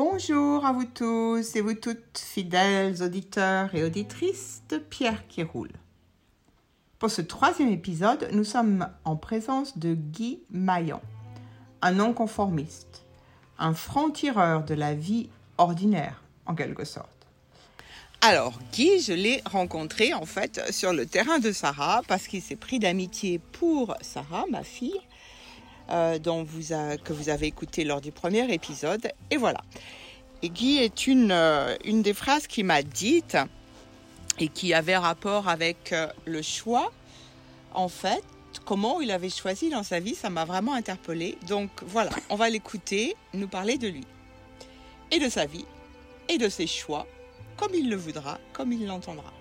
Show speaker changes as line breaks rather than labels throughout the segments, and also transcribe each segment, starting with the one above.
Bonjour à vous tous et vous toutes, fidèles auditeurs et auditrices de Pierre qui roule. Pour ce troisième épisode, nous sommes en présence de Guy Maillan, un non-conformiste, un franc-tireur de la vie ordinaire, en quelque sorte. Alors, Guy, je l'ai rencontré en fait sur le terrain de Sarah parce qu'il s'est pris d'amitié pour Sarah, ma fille, euh, dont que vous avez écouté lors du premier épisode. Et voilà. Et Guy est une, euh, une des phrases qui m'a dite et qui avait rapport avec euh, le choix. En fait, comment il avait choisi dans sa vie, ça m'a vraiment interpellée. Donc voilà, on va l'écouter, nous parler de lui et de sa vie et de ses choix comme il le voudra, comme il l'entendra.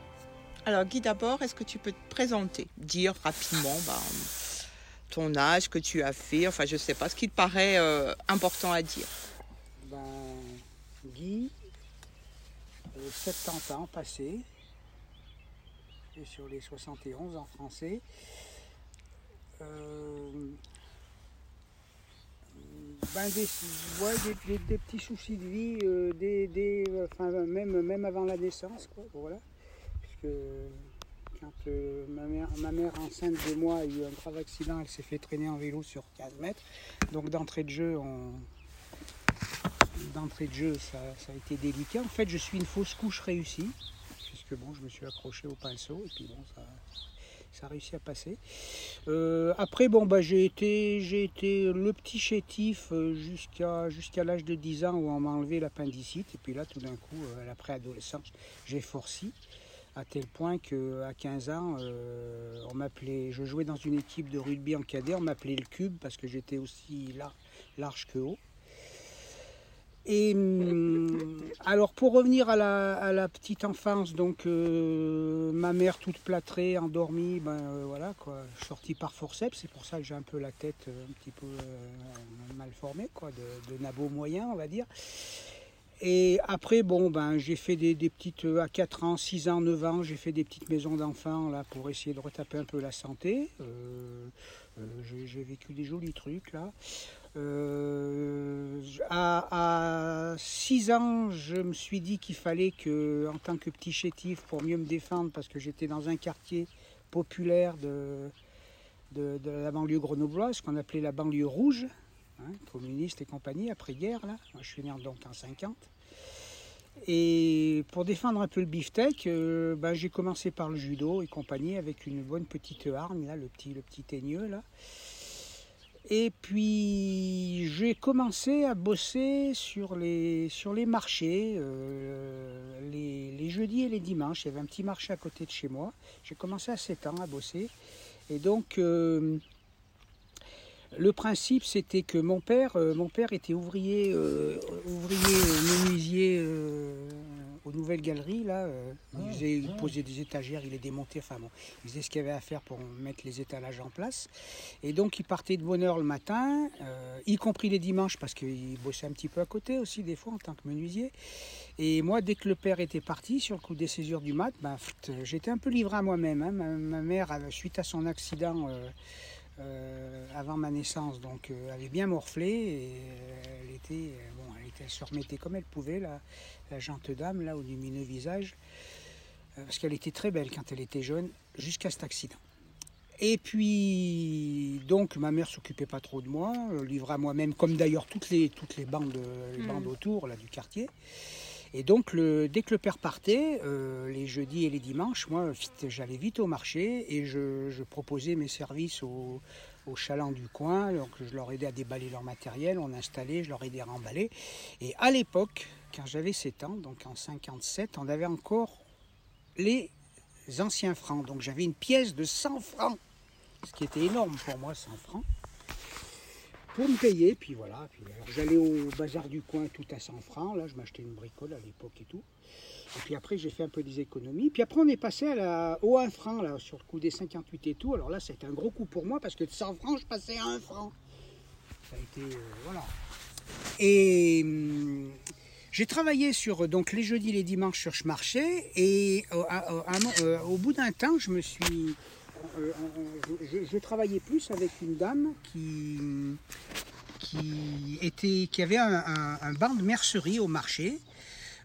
Alors Guy, d'abord, est-ce que tu peux te présenter? Dire rapidement bah, ton âge, que tu as fait, enfin je ne sais pas, ce qui te paraît euh, important à dire.
Ben, Guy, 70 euh, ans passés, et sur les 71 en français. Euh, ben des, des, petits soucis de vie, des, enfin, même, même avant la naissance, quoi, voilà. Puisque quand euh, ma, mère, enceinte de moi a eu un grave accident, elle s'est fait traîner en vélo sur 15 mètres. Donc d'entrée de jeu, ça, a été délicat. En fait, je suis une fausse couche réussie, puisque bon, je me suis accroché au pinceau et puis bon, ça, a réussi à passer. Euh, après, bon, bah, j'ai été, le petit chétif euh, jusqu'à, l'âge de 10 ans où on m'a enlevé l'appendicite. Et puis là, tout d'un coup, après adolescence, j'ai forci à tel point qu'à 15 ans, on m'appelait, je jouais dans une équipe de rugby en cadet, on m'appelait le cube parce que j'étais aussi large que haut. Et hum, alors pour revenir à la, petite enfance, donc euh, ma mère toute plâtrée, endormie, ben euh, voilà quoi, sortie par forceps, c'est pour ça que j'ai un peu la tête euh, un petit peu mal formée, quoi, de, nabo moyen on va dire. Et après, bon, ben, j'ai fait des, petites, à 4 ans, 6 ans, 9 ans, j'ai fait des petites maisons d'enfants là pour essayer de retaper un peu la santé. j'ai vécu des jolis trucs là. Euh, à, 6 ans, je me suis dit qu'il fallait que, en tant que petit chétif, pour mieux me défendre, parce que j'étais dans un quartier populaire de, de, la banlieue grenobloise, qu'on appelait la banlieue rouge, hein, communiste et compagnie, après-guerre, là. Je suis né donc en 50. Et pour défendre un peu le beefsteak, euh, ben, j'ai commencé par le judo et compagnie avec une bonne petite arme, là, le petit, le petit teigneux, là. Et puis j'ai commencé à bosser sur les, sur les marchés, euh, les, jeudis et les dimanches. Il y avait un petit marché à côté de chez moi. J'ai commencé à 7 ans à bosser. Et donc euh, le principe c'était que mon père, euh, mon père était ouvrier, ouvrier menuisier aux nouvelles galeries, là, euh, ah, il, posait des étagères, il les démontait, enfin bon, il faisait ce qu'il y avait à faire pour mettre les étalages en place. Et donc il partait de bonne heure le matin, euh, y compris les dimanches, parce qu'il bossait un petit peu à côté aussi, des fois, en tant que menuisier. Et moi, dès que le père était parti, sur le coup des césures du mat, ben, j'étais un peu livré à moi-même. Hein. Ma, mère, suite à son accident, euh, avant ma naissance, donc avait bien morflé et elle était, bon, elle, était, se remettait comme elle pouvait là, la jante dame, là, au lumineux visage, euh, parce qu'elle était très belle quand elle était jeune, jusqu'à cet accident. Et puis, donc, ma mère s'occupait pas trop de moi, euh, livrait à moi-même, comme d'ailleurs toutes les, toutes les bandes, les hmm. bandes autour là, du quartier. Et donc, dès que le père partait, euh, les jeudis et les dimanches, moi, j'allais vite au marché et je, proposais mes services aux, aux chalands du coin. Donc, je leur aidais à déballer leur matériel, on installait, je leur aidais à remballer. Et à l'époque, quand j'avais 7 ans, donc en 57, on avait encore les anciens francs. Donc j'avais une pièce de 100 francs, ce qui était énorme pour moi, 100 francs, pour me payer. Puis voilà, puis j'allais au bazar du coin tout à 100 francs. Là, je m'achetais une bricole à l'époque et tout. Et puis après, j'ai fait un peu des économies. Puis après, on est passé à la, au 1 franc, là, sur le coup des 58 et tout. Alors là, c'était un gros coup pour moi parce que de 100 francs, je passais à 1 franc. Ça a été. Euh, voilà. Et. Hum, j'ai travaillé sur donc les jeudis, les dimanches sur ce marché et euh, euh, au bout d'un temps, je me suis, euh, je, travaillais plus avec une dame qui avait un, un, banc de mercerie au marché.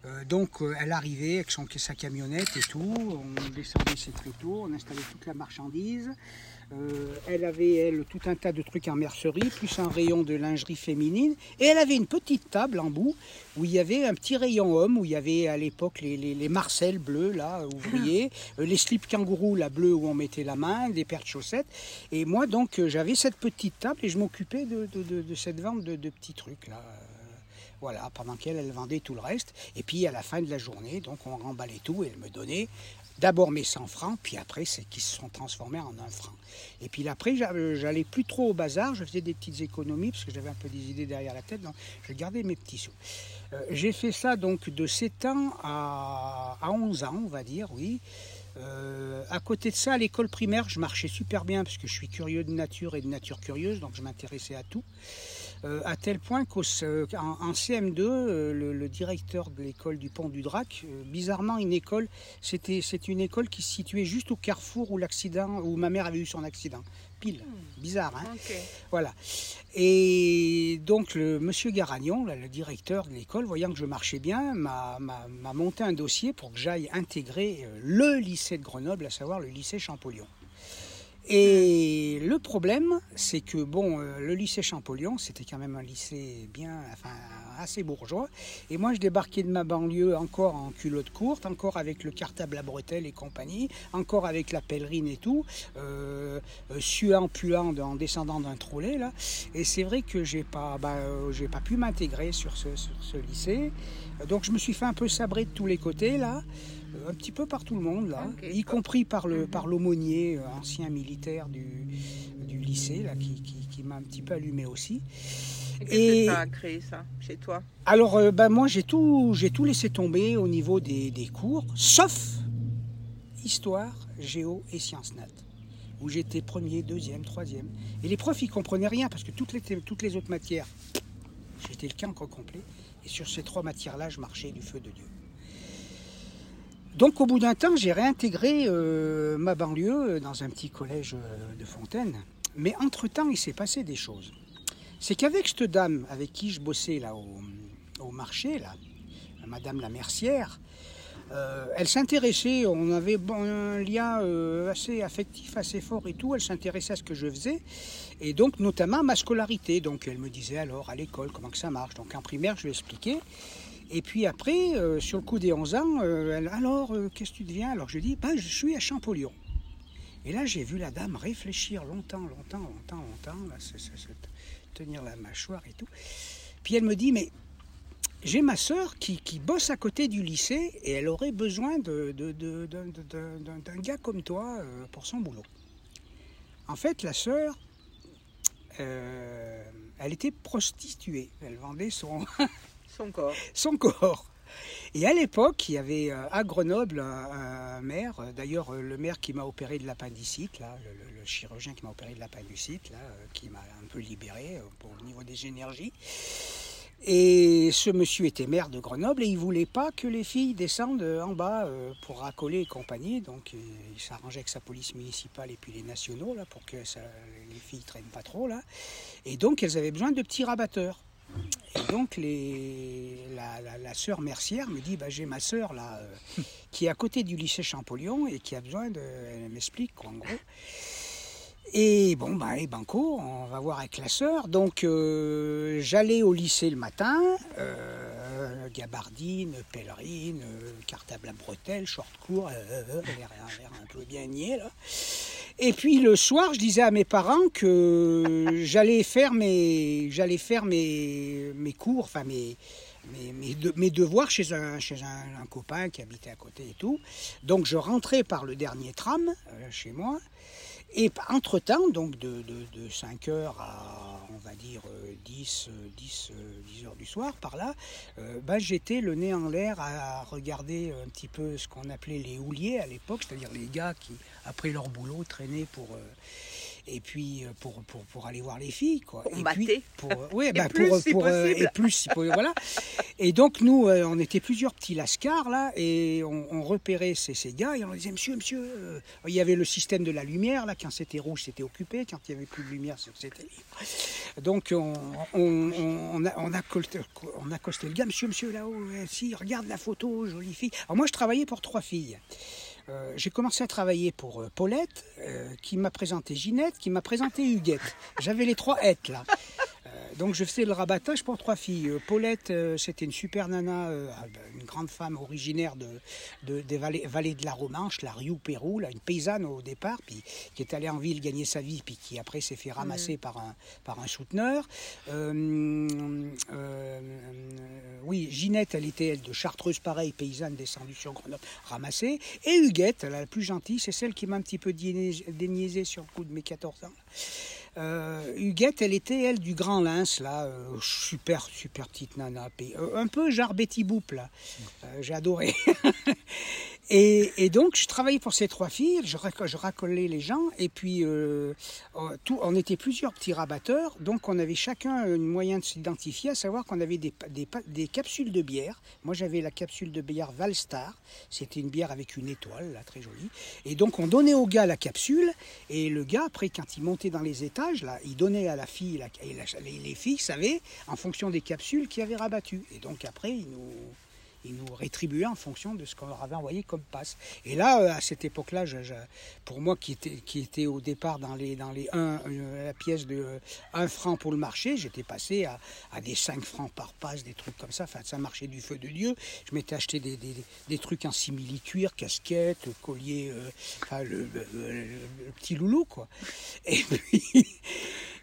Euh, donc euh, elle arrivait avec sa camionnette et tout, on descendait ses tréteaux, on installait toute la marchandise. Euh, elle avait, elle, tout un tas de trucs en mercerie, plus un rayon de lingerie féminine. Et elle avait une petite table en bout où il y avait un petit rayon homme, où il y avait à l'époque les, les, Marcel bleus, là, ouvriers, euh, les slips kangourous, la bleue où on mettait la main, des paires de chaussettes. Et moi, donc, euh, j'avais cette petite table et je m'occupais de, de, cette vente de, petits trucs, là. Voilà, pendant qu'elle, elle vendait tout le reste. Et puis à la fin de la journée, donc on remballait tout et elle me donnait d'abord mes 100 francs, puis après, c'est qui se sont transformés en un franc. Et puis après, j'allais plus trop au bazar, je faisais des petites économies, parce que j'avais un peu des idées derrière la tête, donc je gardais mes petits sous. Euh, j'ai fait ça donc de 7 ans à, 11 ans, on va dire, oui. Euh, à côté de ça, à l'école primaire, je marchais super bien parce que je suis curieux de nature et de nature curieuse, donc je m'intéressais à tout. Euh, à tel point qu'en CM2, euh, le, directeur de l'école du Pont du Drac, euh, bizarrement une école, c'était c'est une école qui se situait juste au carrefour où l'accident, où ma mère avait eu son accident. Pile, hmm. bizarre, hein Voilà. Et donc le monsieur Garagnon, le directeur de l'école, voyant que je marchais bien, m'a monté un dossier pour que j'aille intégrer le lycée de Grenoble, à savoir le lycée Champollion. Et le problème, c'est que bon, euh, le lycée Champollion, c'était quand même un lycée bien, enfin, assez bourgeois. Et moi, je débarquais de ma banlieue encore en culotte courte, encore avec le cartable à bretelles et compagnie, encore avec la pèlerine et tout, euh, euh suant, puant en descendant d'un trolley là. Et c'est vrai que j'ai pas, bah, j'ai pas pu m'intégrer sur ce, sur ce lycée. Donc je me suis fait un peu sabrer de tous les côtés là. Euh, un petit peu par tout le monde, là, y compris par le par l'aumônier, euh, ancien militaire du, du lycée, là, qui, qui, m'a un petit peu allumé aussi.
Et que tu créé ça chez toi?
Alors, euh, ben, moi, j'ai tout, j'ai tout laissé tomber au niveau des, des, cours, sauf histoire, géo et sciences nat, où j'étais premier, deuxième, troisième. Et les profs, ils comprenaient rien parce que toutes les, toutes les autres matières, j'étais le cancre complet. Et sur ces trois matières-là, je marchais du feu de Dieu. Donc au bout d'un temps, j'ai réintégré euh, ma banlieue euh, dans un petit collège euh, de Fontaine. Mais entre-temps, il s'est passé des choses. C'est qu'avec cette dame avec qui je bossais là au, marché, là, Madame la Mercière, elle s'intéressait, on avait un lien assez affectif, assez fort et tout, elle s'intéressait à ce que je faisais, et donc notamment à ma scolarité. Donc elle me disait alors à l'école comment que ça marche. Donc en primaire, je lui expliquais. Et puis après, euh, sur le coup des 11 ans, euh, alors, euh, qu'est-ce que tu deviens? Alors je dis, ben, je suis à Champollion. Et là, j'ai vu la dame réfléchir longtemps, longtemps, longtemps, longtemps, là, tenir la mâchoire et tout. Puis elle me dit, mais j'ai ma sœur qui, bosse à côté du lycée et elle aurait besoin d'un gars comme toi pour son boulot. En fait, la sœur, elle était prostituée. Elle vendait son,
Son corps.
Son corps. Et à l'époque, il y avait euh, à Grenoble un, maire, euh, d'ailleurs euh, le maire qui m'a opéré de l'appendicite, là, le, chirurgien qui m'a opéré de l'appendicite, là, qui m'a un peu libéré pour le niveau des énergies. Et ce monsieur était maire de Grenoble et il voulait pas que les filles descendent en bas pour racoler et compagnie. Donc il s'arrangeait avec sa police municipale et puis les nationaux là pour que les filles traînent pas trop là. Et donc elles avaient besoin de petits rabatteurs. Et donc les, la, sœur Mercière me dit bah, j'ai ma sœur là euh, qui est à côté du lycée Champollion et qui a besoin de. Elle m'explique en gros. Et bon, bah, et banco, on va voir avec la sœur. Donc, euh, j'allais au lycée le matin, euh, gabardine, pèlerine, cartable à bretelles, short court, un peu bien niais, là. Et puis le soir, je disais à mes parents que j'allais faire mes, faire mes, mes cours, enfin mes, mes, devoirs chez, un, chez un, copain qui habitait à côté et tout. Donc je rentrais par le dernier tram euh, chez moi. Et entre-temps, donc de, de, 5 heures à, on va dire, 10, 10, 10 heures du soir, par là, euh, bah, j'étais le nez en l'air à regarder un petit peu ce qu'on appelait les houliers à l'époque, c'est-à-dire les gars qui, après leur boulot, traînaient pour... Euh, et puis euh, pour, pour, pour aller voir les filles. Quoi.
Pour
et
mater.
puis, pour, euh, ouais,
Et
bah,
plus,
pour,
si
pour, euh,
possible.
et plus, si voilà. Et donc, nous, on était plusieurs petits lascars, là, et on, on repérait ces, ces gars, et on disait, monsieur, monsieur, euh, il y avait le système de la lumière, là, quand c'était rouge, c'était occupé, quand il n'y avait plus de lumière, c'était libre. Donc, on, on, on, on a, on, on le gars, monsieur, monsieur, là-haut, si, regarde la photo, jolie fille. Alors, moi, je travaillais pour trois filles. Euh, j'ai commencé à travailler pour euh, Paulette, euh, qui m'a présenté Ginette, qui m'a présenté Huguette. J'avais les trois hêtes là. Donc je faisais le rabattage pour trois filles. Euh, Paulette, euh, c'était une super nana, euh, ah ben, une grande femme originaire de, de- des vallées, vallées de la Romanche, la Rioux Pérou, là, une paysanne au départ, puis qui est allée en ville gagner sa vie, puis qui après s'est fait ramasser par un par un souteneur. Euh, euh, oui, Ginette, elle était elle, de Chartreuse, pareil, paysanne descendue sur Grenoble, ramassée. Et Huguette, la plus gentille, c'est celle qui m'a un petit peu déniaisé sur le coup de mes 14 ans. Euh, Huguette, elle était, elle, du Grand Lens, là, euh, super, super petite nana, euh, un peu genre Betty Boop, là. Euh, J'ai adoré. et, donc, je travaillais pour ces trois filles, je, rac- racolais les gens, et puis, euh, euh, tout, on était plusieurs petits rabatteurs, donc on avait chacun un moyen de s'identifier, à savoir qu'on avait des, capsules de bière. Moi, j'avais la capsule de bière Valstar, c'était une bière avec une étoile, là, très jolie. Et donc, on donnait au gars la capsule, et le gars, après, quand il montait dans les étages, là, il donnait à la fille, et les, les filles savaient, en fonction des capsules, qui avaient rabattu. Et donc, après, ils nous, ils nous rétribuaient en fonction de ce qu'on leur avait envoyé comme passe. Et là, euh, à cette époque-là, pour moi qui était, qui était au départ dans les, dans les 1, la pièce de 1 franc pour le marché, j'étais passé à, à des 5 francs par passe, des trucs comme ça. Enfin, ça marchait du feu de Dieu. Je m'étais acheté des, des, des trucs en simili-cuir, casquette, collier, euh, enfin, le- le petit loulou, quoi. Et puis,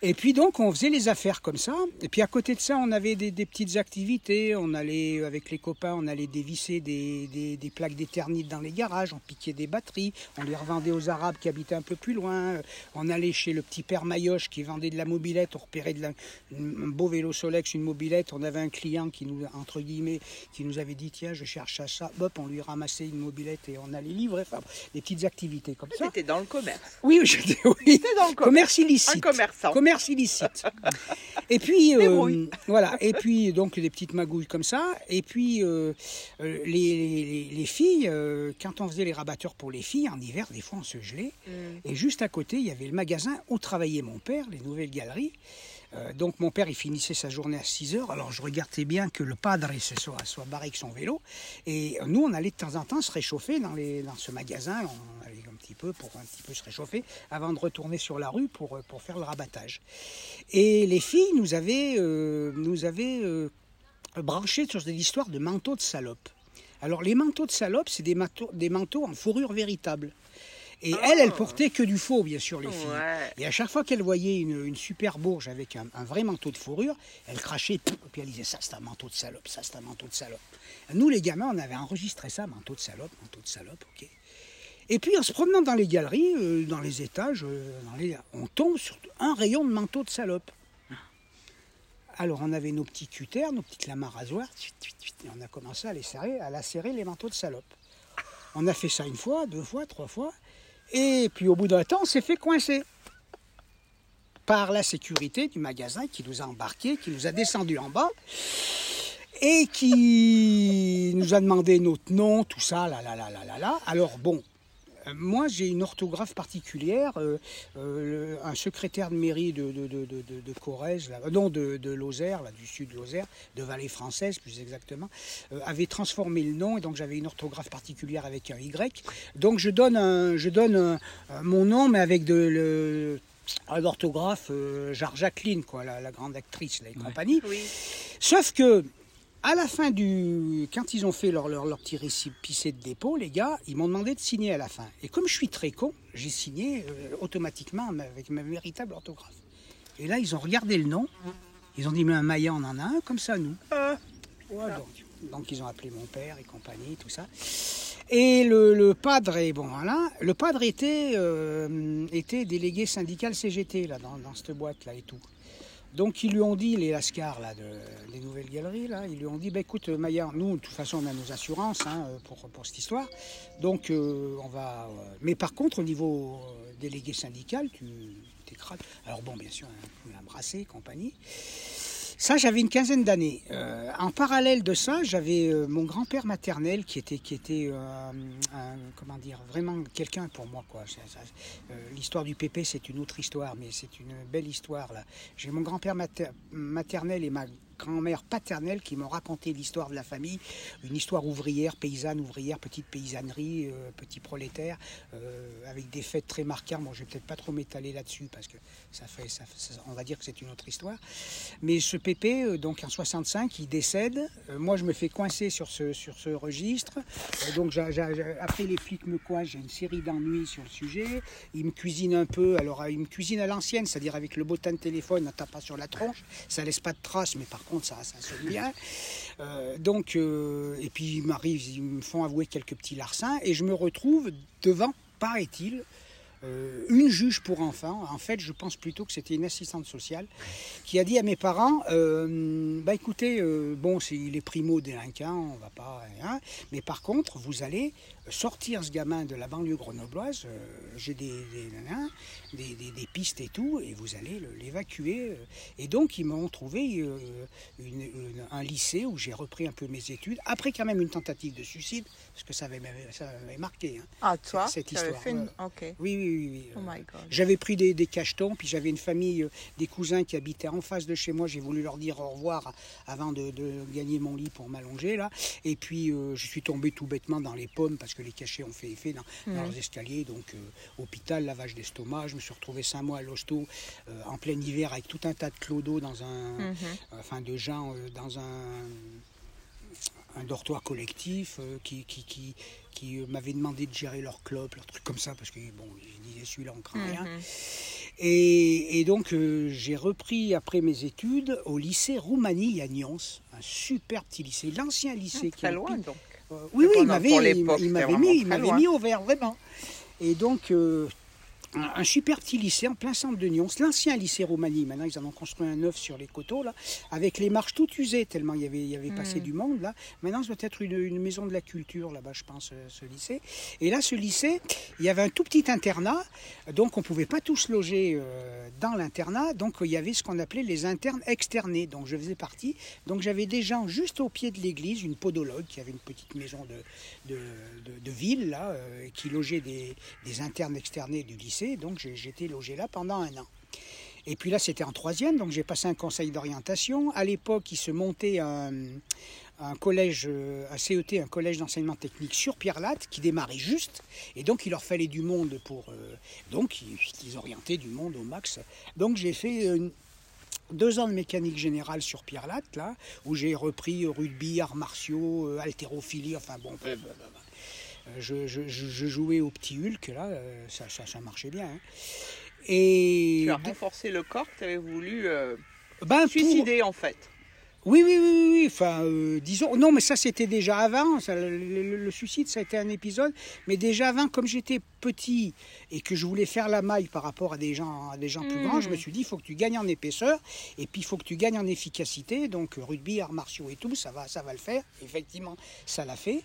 et puis donc, on faisait les affaires comme ça. Et puis à côté de ça, on avait des, des petites activités. On allait, avec les copains, on allait dévisser des, des, des plaques d'éternite dans les garages. On piquait des batteries. On les revendait aux Arabes qui habitaient un peu plus loin. On allait chez le petit père Mayoche qui vendait de la mobilette. On repérait de la, un beau vélo Solex, une mobilette. On avait un client qui nous, entre guillemets, qui nous avait dit tiens, je cherche à ça. Hop, on lui ramassait une mobilette et on allait livrer. Enfin, des petites activités comme ça.
C'était dans le commerce.
Oui, j'étais oui.
C'était dans le commerce.
commerce illicite.
Un commerçant.
Commerce illicite. Et puis, euh, voilà. Et puis, donc, des petites magouilles comme ça. Et puis, euh, euh, les, les- les filles, euh, quand on faisait les rabatteurs pour les filles, en hiver, des fois, on se gelait. Et juste à côté, il y avait le magasin où travaillait mon père, les Nouvelles Galeries. Donc mon père, il finissait sa journée à 6 heures. Alors je regardais bien que le padre se soit, soit barré avec son vélo. Et nous, on allait de temps en temps se réchauffer dans, les, dans ce magasin. On allait un petit peu pour un petit peu se réchauffer avant de retourner sur la rue pour, euh, pour faire le rabattage. Et les filles nous avaient, euh, nous avaient euh, branchés sur des histoires de manteaux de salope. Alors les manteaux de salope, c'est des manteaux, des manteaux en fourrure véritable. Et elle, elle portait que du faux, bien sûr, les filles.
Ouais.
Et à chaque fois qu'elle voyait une, une super bourge avec un, un vrai manteau de fourrure, elle crachait, et puis elle disait ça c'est un manteau de salope, ça c'est un manteau de salope. Nous les gamins, on avait enregistré ça, manteau de salope, manteau de salope, ok. Et puis en se promenant dans les galeries, euh, dans les étages, euh, on tombe sur un rayon de manteau de salope. Alors on avait nos petits cutters, nos petites lames à rasoir, et on a commencé à les serrer, à lacérer les manteaux de salope. On a fait ça une fois, deux fois, trois fois, et puis au bout d'un temps, on s'est fait coincer par la sécurité du magasin qui nous a embarqués, qui nous a descendus en bas et qui nous a demandé notre nom, tout ça, là, là, là, là, là, là. Alors bon, moi j'ai une orthographe particulière. euh, euh, le- un secrétaire de mairie de, de, de, de, de- de Corrèze, là, non de, de Lozère, là, du sud de Lozère, de Vallée Française plus exactement, euh, avait transformé le nom et donc j'avais une orthographe particulière avec un Y. Donc je donne, un, je donne un- un- mon nom mais avec de le, un orthographe euh, genre Jacqueline, quoi, la, la grande actrice là, et compagnie.
Oui.
Sauf que, à la fin du. Quand ils ont fait leur, leur, leur petit récipicé de dépôt, les gars, ils m'ont demandé de signer à la fin. Et comme je suis très con, j'ai signé euh, automatiquement avec ma véritable orthographe. Et là, ils ont regardé le nom. Ils ont dit, mais un Maya, on en a un, comme ça, nous.
Ah.
Ouais, donc, donc, ils ont appelé mon père et compagnie, tout ça. Et le, le padre, bon voilà, le padre était, euh, était délégué syndical CGT là, dans, dans cette boîte là et tout. Donc ils lui ont dit, les Lascars là, des nouvelles galeries, là, ils lui ont dit, bah, écoute Maya, nous de toute façon on a nos assurances hein, pour, pour cette histoire, donc euh, on va... euh, mais par contre au niveau euh, délégué syndical, tu crade. Alors bon, bien sûr, on m'a embrassé, compagnie. Ça, j'avais une quinzaine d'années. Euh, en parallèle de ça, j'avais euh, mon grand-père maternel qui était, qui était euh, un, comment dire, vraiment quelqu'un pour moi. L'histoire du pépé, c'est une autre histoire, mais c'est une belle histoire. là. J'ai mon grand-père mater- maternel et ma grand-mère paternelle qui m'ont raconté l'histoire de la famille, une histoire ouvrière, paysanne, ouvrière, petite paysannerie, euh, petit prolétaire, euh, avec des fêtes très marquantes. Bon, je vais peut-être pas trop m'étaler là-dessus parce que ça fait, ça, on va dire que c'est une autre histoire. Mais ce Pépé, euh, donc en 65, il décède. Moi, je me fais coincer sur ce, sur ce registre. Donc, après, les flics me coincent. J'ai une série d'ennuis sur le sujet. Il me cuisine un peu. Alors, euh, il me cuisine à l'ancienne, c'est-à-dire avec le bottin de téléphone, on tape pas sur la tronche. Ça laisse pas de traces, mais par contre, ça, ça sonne bien. Euh, donc, euh, et puis, il m'arrive, ils me font avouer quelques petits larcins. Et je me retrouve devant, paraît-il, euh, une juge pour enfants. En fait, je pense plutôt que c'était une assistante sociale qui a dit à mes parents euh, Bah écoutez, euh, bon, c'est, il est primo délinquant, on va pas. hein, mais par contre, vous allez sortir ce gamin de la banlieue grenobloise. j'ai des, pistes et tout, et vous allez le- l'évacuer. Et donc, ils m'ont trouvé un lycée où j'ai repris un peu mes études, après quand même une tentative de suicide, parce que ça m'avait marqué. hein.
Ah, toi
Cette histoire,
fait une-.
Oui, oui, oui. oui,
Oh
euh,
my God.
j'avais pris des, des cachetons, puis j'avais une famille, euh, des cousins qui habitaient en face de chez moi. J'ai voulu leur dire au revoir avant de, de gagner mon lit pour m'allonger là. Et puis euh, je suis tombé tout bêtement dans les pommes parce que les cachets ont fait effet dans, dans leurs escaliers. Donc euh, hôpital, lavage d'estomac. Je me suis retrouvé cinq mois à l'hosto euh, en plein hiver avec tout un tas de clodos dans un,
Mhm.
enfin de gens dans un un dortoir collectif euh, qui, qui, qui, qui, euh, m'avait demandé de gérer leur clope, leurs trucs comme ça, parce que bon, ils disaient celui-là on craint rien.
Mhm.
Et, et donc euh, j'ai repris après mes études au lycée Roumanie à Nyons, un super petit lycée, l'ancien lycée qui
Très loin, donc.
euh, oui, oui, il m'avait, mis, il m'avait mis au vert, vraiment. Et donc, un, un super petit lycée en plein centre de Nyons, l'ancien lycée Roumanie. Maintenant, ils en ont construit un neuf sur les coteaux, là, avec les marches toutes usées, tellement il y avait, il y avait passé
Mm.
du monde, là. Maintenant, ça doit être une, une maison de la culture, là-bas, je pense, euh, ce lycée. Et là, ce lycée, il y avait un tout petit internat, donc on ne pouvait pas tous loger euh, dans l'internat, donc il y avait ce qu'on appelait les internes externés, donc je faisais partie. Donc j'avais des gens juste au pied de l'église, une podologue qui avait une petite maison de, de, de- de ville, là, euh, qui logeait des, des internes externés du lycée, donc j'ai- j'étais logé là pendant un an. Et puis là, c'était en troisième, donc j'ai passé un conseil d'orientation. À l'époque, il se montait un, collège, euh, un CET, un collège d'enseignement technique sur Pierre Latte, qui démarrait juste. Et donc, il leur fallait du monde pour. euh, donc, ils, orientaient du monde au max. Donc, j'ai fait. euh, deux ans de mécanique générale sur Pierre Latte, là, où j'ai repris rugby, arts martiaux, haltérophilie, enfin bon. euh, Je, je- je- je jouais au petit Hulk, là, euh, ça, ça, ça marchait bien. hein. Et.
Tu as renforcé le corps que tu avais voulu euh,
Ben, pour-
suicider, en fait.
Oui, oui, oui, oui, oui. Enfin, euh, disons. Non, mais ça, c'était déjà avant. Ça, le, le- le suicide, ça a été un épisode. Mais déjà avant, comme j'étais petit et que je voulais faire la maille par rapport à des gens, à des gens plus grands, je me suis dit, il faut que tu gagnes en épaisseur et puis il faut que tu gagnes en efficacité. Donc, rugby, arts martiaux et tout, ça va, ça va le faire. Effectivement, ça l'a fait.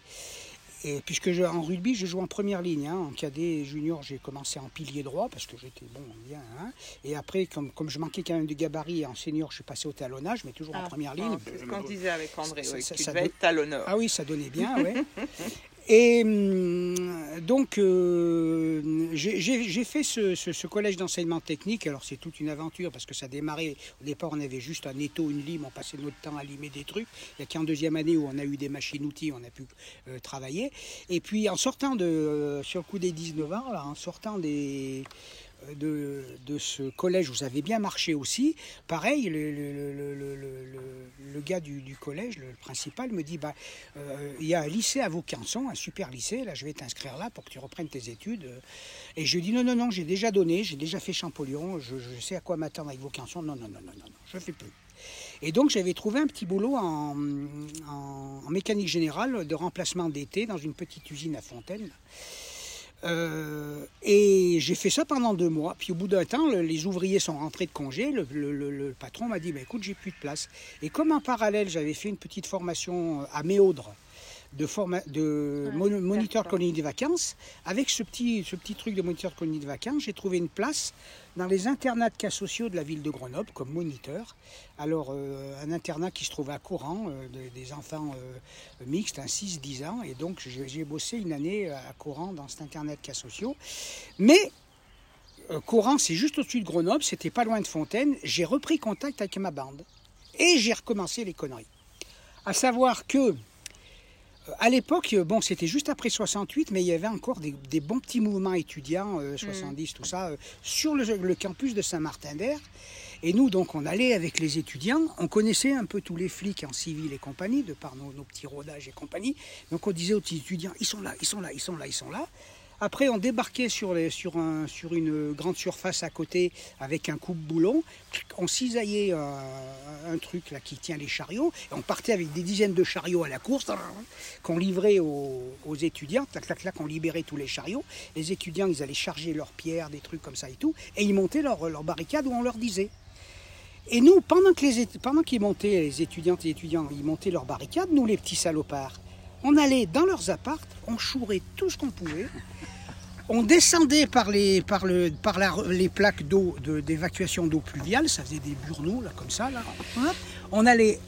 Et puisque je, en rugby, je joue en première ligne. hein. En cadet et junior, j'ai commencé en pilier droit parce que j'étais bon, bien. hein. Et après, comme, comme je manquais quand même de gabarit, en senior, je suis passé au talonnage, mais toujours en
Ah,
première ligne.
C'est ce qu'on disait avec André,
Ça-
oui,
ça-
que tu
ça
devais
doit-
être talonneur.
Ah oui, ça donnait bien, ouais. Et hum, donc, euh, j'ai fait ce, collège d'enseignement technique. Alors, c'est toute une aventure parce que ça démarrait. Au départ, on avait juste un étau, une lime. On passait notre temps à limer des trucs. Il n'y a qu'en deuxième année où on a eu des machines-outils, on a pu euh, travailler. Et puis, en sortant de, euh, sur le coup des 19 ans, là, en sortant des, de, de ce collège ça avait bien marché aussi, pareil, le, le- le- le- gars du, du collège, le principal, me dit bah, euh, il y a un lycée à Vaucanson, un super lycée, là je vais t'inscrire là pour que tu reprennes tes études. Et je lui dis non, non, non, j'ai déjà donné, j'ai déjà fait Champollion, je, sais à quoi m'attendre avec Vaucanson, non, non, non, non, non, je ne fais plus. Et donc j'avais trouvé un petit boulot en- en mécanique générale de remplacement d'été dans une petite usine à Fontaine. Euh, et j'ai fait ça pendant deux mois. Puis au bout d'un temps, le- les ouvriers sont rentrés de congé. Le, patron m'a dit bah, écoute, j'ai plus de place. Et comme en parallèle, j'avais fait une petite formation à Méaudre de, forma- de
Ouais,
mon- moniteur de colonie de vacances. Avec ce petit, ce petit truc de moniteur de colonie de vacances, j'ai trouvé une place dans les internats de cas sociaux de la ville de Grenoble comme moniteur. Alors, euh, un internat qui se trouve à Coran, euh, de- des enfants euh, mixtes, un 6-10 ans. Et donc, j'ai bossé une année à Coran dans cet internat de cas sociaux. Mais Coran, c'est juste au-dessus de Grenoble, c'était pas loin de Fontaine. J'ai repris contact avec ma bande et j'ai recommencé les conneries. À savoir que, à l'époque, euh, bon, c'était juste après 68, mais il y avait encore des, des bons petits mouvements étudiants, euh, 70, tout ça, euh, sur le, le campus de Saint-Martin-d'Air. Et nous, donc, on allait avec les étudiants, on connaissait un peu tous les flics en civil et compagnie, de par nos, nos petits rodages et compagnie. Donc, on disait aux petits étudiants, ils sont là, ils sont là, ils sont là, ils sont là. Après, on débarquait sur, les- sur, un- sur une grande surface à côté avec un coupe-boulon. On cisaillait un, un truc là qui tient les chariots. Et on partait avec des dizaines de chariots à la course qu'on livrait aux, étudiants. Tac, tac, tac, on libérait tous les chariots. Les étudiants, ils allaient charger leurs pierres, des trucs comme ça et tout. Et ils montaient leur, leur barricade où on leur disait. Et nous, pendant que les pendant qu'ils montaient, les étudiantes et étudiants, ils montaient leurs barricades, nous, les petits salopards, on allait dans leurs appartes, on chourait tout ce qu'on pouvait. On descendait par les, par le, par la- les plaques d'eau, de- d'évacuation d'eau pluviale, ça faisait des burneaux, là, comme ça, là. On allait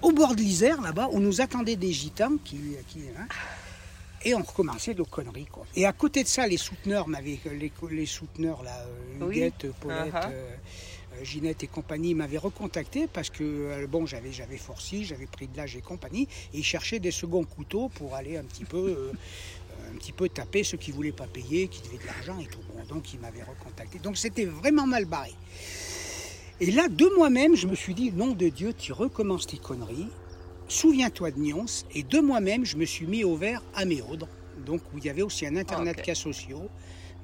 au bord de l'Isère, là-bas, où nous attendaient des gitans qui, qui- hein, et on recommençait nos conneries, quoi. Et à côté de ça, les souteneurs m'avaient, les, les souteneurs, là, euh,
Oui.
Huguette, Paulette,
Uh-huh.
euh, Ginette et compagnie m'avaient recontacté parce que, euh, bon, j'avais, j'avais forci, j'avais pris de l'âge et compagnie, et ils cherchaient des seconds couteaux pour aller un petit peu, euh, un petit peu taper ceux qui voulaient pas payer, qui devaient de l'argent et tout. Bon, donc ils m'avaient recontacté. Donc c'était vraiment mal barré. Et là, de moi-même, je me suis dit, nom de Dieu, tu recommences tes conneries. Souviens-toi de Nyons. Et de moi-même, je me suis mis au vert à Méaudre, donc où il y avait aussi un internat de cas sociaux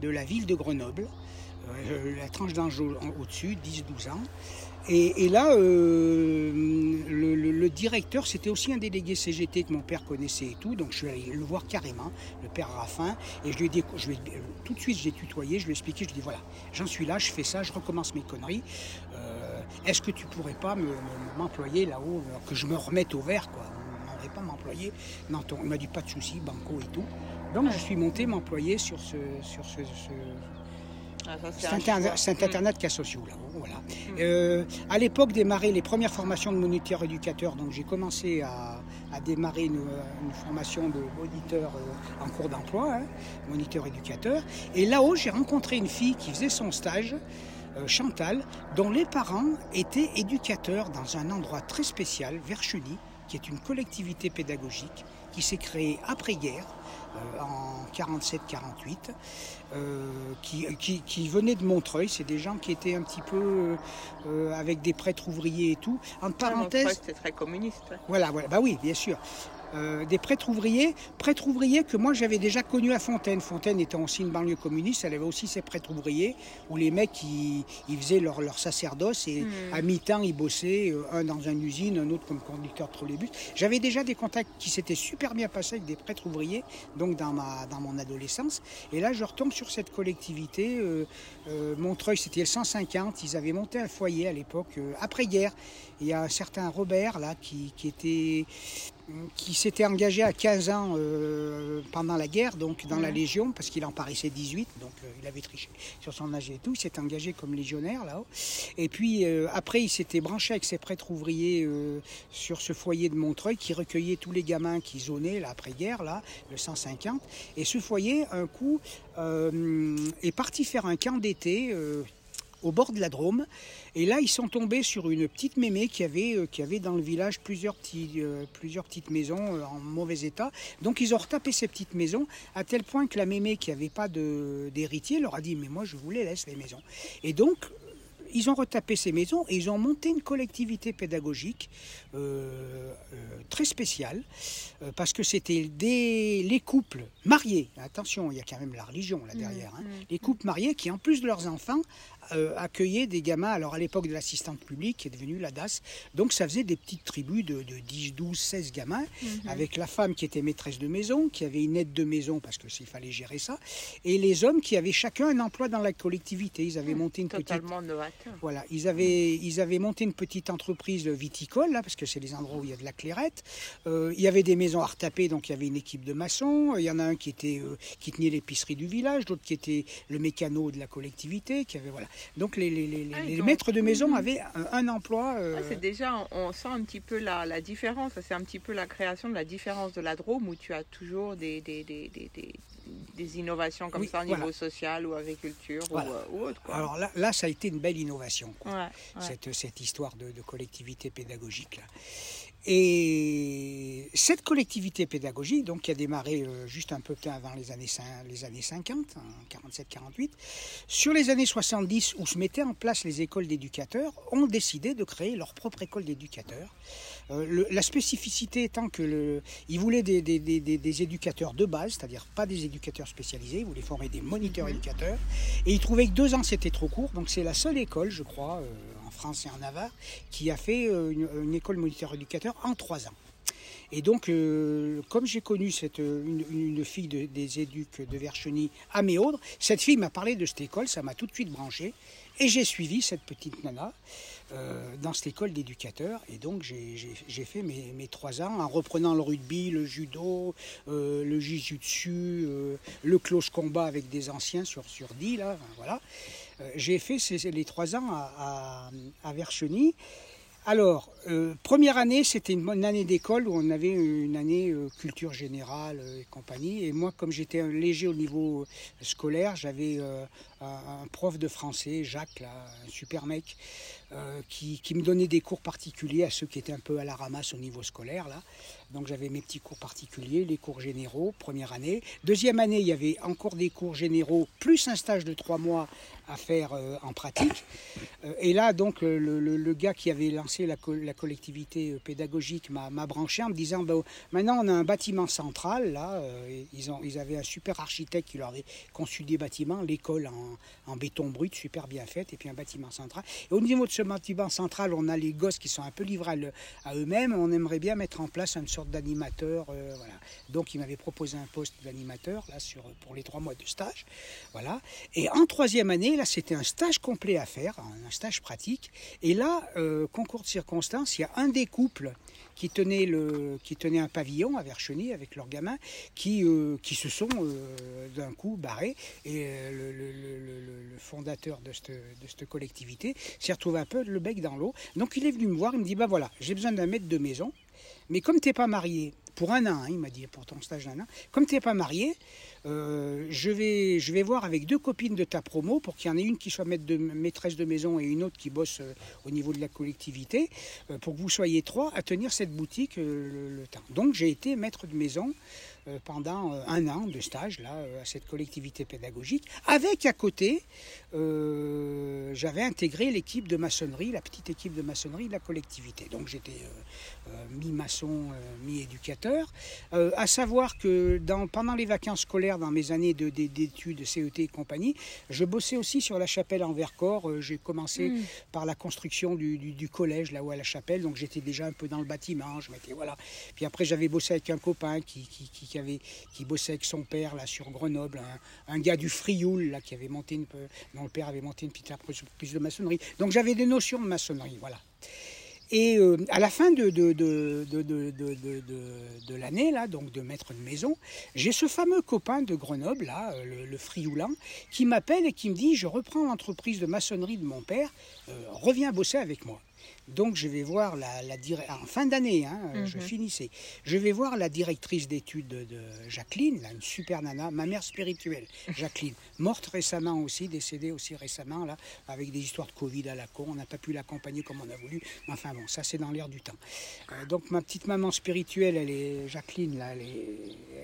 de la ville de Grenoble, euh, la tranche d'âge au- au-dessus, 10-12 ans. Et, et là, euh, le, le- le directeur, c'était aussi un délégué CGT que mon père connaissait et tout, donc je suis allé le voir carrément, le père Raffin, et je lui ai dit, je lui ai- tout de suite j'ai tutoyé, je lui ai expliqué, je lui ai dit voilà, j'en suis là, je fais ça, je recommence mes conneries. Euh, Est-ce que tu pourrais pas me- me- m'employer là-haut, euh, que je me remette au vert, quoi? N'aurait pas m'employer? Dans ton. Il m'a dit pas de souci, banco et tout. Donc je suis monté m'employer sur ce, sur ce, ce-
Ah, c'est choix. Mm.
de cas sociaux là-haut. Voilà. Euh, à l'époque démarraient les premières formations de moniteur éducateur, donc j'ai commencé à, à démarrer une, une formation de moniteur euh, en cours d'emploi, hein, moniteur éducateur. Et là-haut, j'ai rencontré une fille qui faisait son stage, euh, Chantal, dont les parents étaient éducateurs dans un endroit très spécial, Verchuny, qui est une collectivité pédagogique qui s'est créée après-guerre. euh, en 47-48, euh, qui, qui, qui venaient de Montreuil. C'est des gens qui étaient un petit peu euh, avec des prêtres ouvriers et tout. En
Ah,
parenthèse,
Montreuil, très communiste.
voilà, voilà, bah oui, bien sûr. Euh, des prêtres ouvriers, prêtres ouvriers que moi j'avais déjà connus à Fontaine. Fontaine étant aussi une banlieue communiste, elle avait aussi ses prêtres ouvriers où les mecs ils, ils faisaient leur, leur sacerdoce et à mi-temps ils bossaient, euh, un dans une usine, un autre comme conducteur de trolleybus. J'avais déjà des contacts qui s'étaient super bien passés avec des prêtres ouvriers, donc dans, ma, dans mon adolescence. Et là je retombe sur cette collectivité. euh, euh, Montreuil c'était le 150, ils avaient monté un foyer à l'époque, après-guerre. Il y a un certain Robert là qui, qui était qui s'était engagé à 15 ans euh, pendant la guerre, donc dans la Légion, parce qu'il en paraissait 18, donc euh, il avait triché sur son âge et tout. Il s'est engagé comme légionnaire là-haut. Et puis euh, après, il s'était branché avec ses prêtres ouvriers euh, sur ce foyer de Montreuil qui recueillait tous les gamins qui zonaient l'après-guerre, là, le 150. Et ce foyer, un coup, euh, est parti faire un camp d'été. Au bord de la Drôme. Et là, ils sont tombés sur une petite mémé qui avait, euh, qui avait dans le village plusieurs, petits, euh, plusieurs petites maisons euh, en mauvais état. Donc, ils ont retapé ces petites maisons à tel point que la mémé qui n'avait pas d'héritier leur a dit Mais moi, je vous les laisse, les maisons. Et donc, ils ont retapé ces maisons et ils ont monté une collectivité pédagogique euh, euh, très spéciale euh, parce que c'était les couples mariés. Attention, il y a quand même la religion là derrière. hein. Les couples mariés qui, en plus de leurs enfants, euh, accueillait des gamins, alors à l'époque de l'assistante publique, qui est devenue la DAS. Donc ça faisait des petites tribus de, 10, 12, 16 gamins,
Mhm.
avec la femme qui était maîtresse de maison, qui avait une aide de maison parce que s'il fallait gérer ça, et les hommes qui avaient chacun un emploi dans la collectivité. Ils avaient monté une petite
Totalement novateur.
voilà, ils avaient, ils avaient monté une petite entreprise viticole, là, parce que c'est les endroits où il y a de la clairette. Euh, il y avait des maisons à retaper, donc il y avait une équipe de maçons. Il y en a un qui, était, euh, qui tenait l'épicerie du village, d'autres qui était le mécano de la collectivité. Qui avait, voilà. Donc les, les- les-
Ah,
les maîtres de maison avaient un, un emploi. euh,
Ouais, c'est déjà, on, on sent un petit peu la, la différence. C'est un petit peu la création de la différence de la Drôme où tu as toujours des, des, des, des, des- des innovations comme
Oui,
ça au niveau social ou agriculture ou,
Voilà.
euh, ou autre. Quoi.
alors là, là, ça a été une belle innovation. quoi.
Ouais, ouais.
cette, cette histoire de, de collectivité pédagogique. Là. Et cette collectivité pédagogique, donc, qui a démarré euh, juste un peu avant les années, cin- les années 50, en 47-48, sur les années 70, où se mettaient en place les écoles d'éducateurs, ont décidé de créer leur propre école d'éducateurs. Euh, le- la spécificité étant que le, ils voulaient des, des- des- des- des éducateurs de base, c'est-à-dire pas des éducateurs spécialisés, ils voulaient former des moniteurs éducateurs, et ils trouvaient que deux ans c'était trop court, donc c'est la seule école, je crois, euh, France et en Navarre, qui a fait euh, une, école moniteur éducateur en trois ans. Et donc, euh, comme j'ai connu euh, une, fille de- des éduques de Vercheny à Méaudre, cette fille m'a parlé de cette école, ça m'a tout de suite branché. Et j'ai suivi cette petite nana euh, dans cette école d'éducateur. Et donc, j'ai- fait mes, trois ans en reprenant le rugby, le judo, euh, le jiu-jitsu, euh, le close combat avec des anciens sur, sur 10, là, voilà. J'ai fait ces- les trois ans à, à, Vercheny. Alors, première année, c'était une bonne année d'école où on avait une année culture générale et compagnie. Et moi, comme j'étais léger au niveau scolaire, j'avais un, prof de français, Jacques, un super mec, euh, qui, me donnait des cours particuliers à ceux qui étaient un peu à la ramasse au niveau scolaire. Là. Donc j'avais mes petits cours particuliers, les cours généraux, première année. Deuxième année, il y avait encore des cours généraux, plus un stage de trois mois à faire euh, en pratique. Euh, et là, donc, le, gars qui avait lancé la, co- la collectivité pédagogique m'a branché en me disant, bah, maintenant on a un bâtiment central, là, ils, ont, ils avaient un super architecte qui leur avait conçu des bâtiments, l'école en, en béton brut, super bien faite, et puis un bâtiment central. Et au niveau de ce bâtiment central, on a les gosses qui sont un peu livrés à, eux-mêmes, on aimerait bien mettre en place une sorte d'animateur, euh, voilà. Donc il m'avait proposé un poste d'animateur, là, sur, pour les trois mois de stage, voilà. Et en troisième année, là, c'était un stage complet à faire, un stage pratique. Et là, euh, concours de circonstances, il y a un des couples qui tenait, le, qui tenait un pavillon à Vercheny avec leurs gamins, qui, euh, qui se sont euh, d'un coup barrés. Et euh, le, le- le- le- fondateur de cette, de cette collectivité s'est retrouvé un peu le bec dans l'eau. Donc il est venu me voir, il me dit, bah voilà, j'ai besoin d'un maître de maison, mais comme tu n'es pas marié, pour un an, hein, il m'a dit, pour ton stage d'un an, comme tu n'es pas marié, euh, je, vais, je vais voir avec deux copines de ta promo pour qu'il y en ait une qui soit maîtresse de maison et une autre qui bosse euh, au niveau de la collectivité, euh, pour que vous soyez trois à tenir cette boutique le, le temps. Donc j'ai été maître de maison pendant euh, un an de stage là, euh, à cette collectivité pédagogique, avec à côté, euh, j'avais intégré l'équipe de maçonnerie, la petite équipe de maçonnerie de la collectivité. Donc j'étais euh, euh, mi-maçon, euh, mi-éducateur. Euh, à savoir que dans, pendant les vacances scolaires, dans mes années de- de- d'études, CET et compagnie, je bossais aussi sur la chapelle en Vercors. Euh, J'ai commencé
Mm.
par la construction du, du- du collège là-haut à la chapelle, donc j'étais déjà un peu dans le bâtiment. Je m'étais voilà. Puis après j'avais bossé avec un copain qui, qui, qui- qui bossait avec son père là sur Grenoble, un, gars du Frioul là qui avait monté une dont le père avait monté une petite entreprise de maçonnerie. Donc j'avais des notions de maçonnerie, voilà. Et euh, à la fin de, l'année, là, donc de maître de maison, j'ai ce fameux copain de Grenoble, là, euh, le, le Frioulin, qui m'appelle et qui me dit Je reprends l'entreprise de maçonnerie de mon père, euh, reviens bosser avec moi. Donc je vais voir la, la dire- en fin d'année, hein, euh, je
Mhm.
finissais. Je vais voir la directrice d'études de, de Jacqueline, là, une super nana, ma mère spirituelle, Jacqueline, morte récemment aussi, décédée aussi récemment, là, avec des histoires de Covid à la con. On n'a pas pu l'accompagner comme on a voulu. Mais Enfin bon, ça c'est dans l'air du temps. Euh, donc ma petite maman spirituelle, elle est Jacqueline, là, elle est,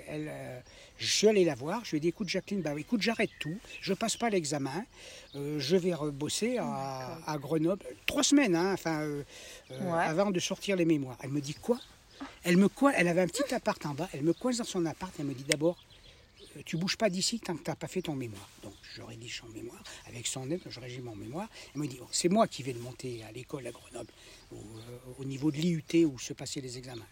elle, euh, je suis allé la voir. Je lui ai dit, écoute Jacqueline, bah écoute, j'arrête tout. Je passe pas l'examen. Euh, je vais rebosser à, à Grenoble. Trois semaines, hein, enfin, euh, euh, avant de sortir les mémoires. Elle me dit quoi? Elle me coin- elle avait un petit appart en bas, elle me coince dans son appart, elle me dit d'abord, tu bouges pas d'ici tant que tu n'as pas fait ton mémoire. Donc je rédige son mémoire, avec son aide, je rédige mon mémoire. Elle me dit, oh, c'est moi qui vais le monter à l'école à Grenoble, au, au niveau de l'IUT où se passaient les examens.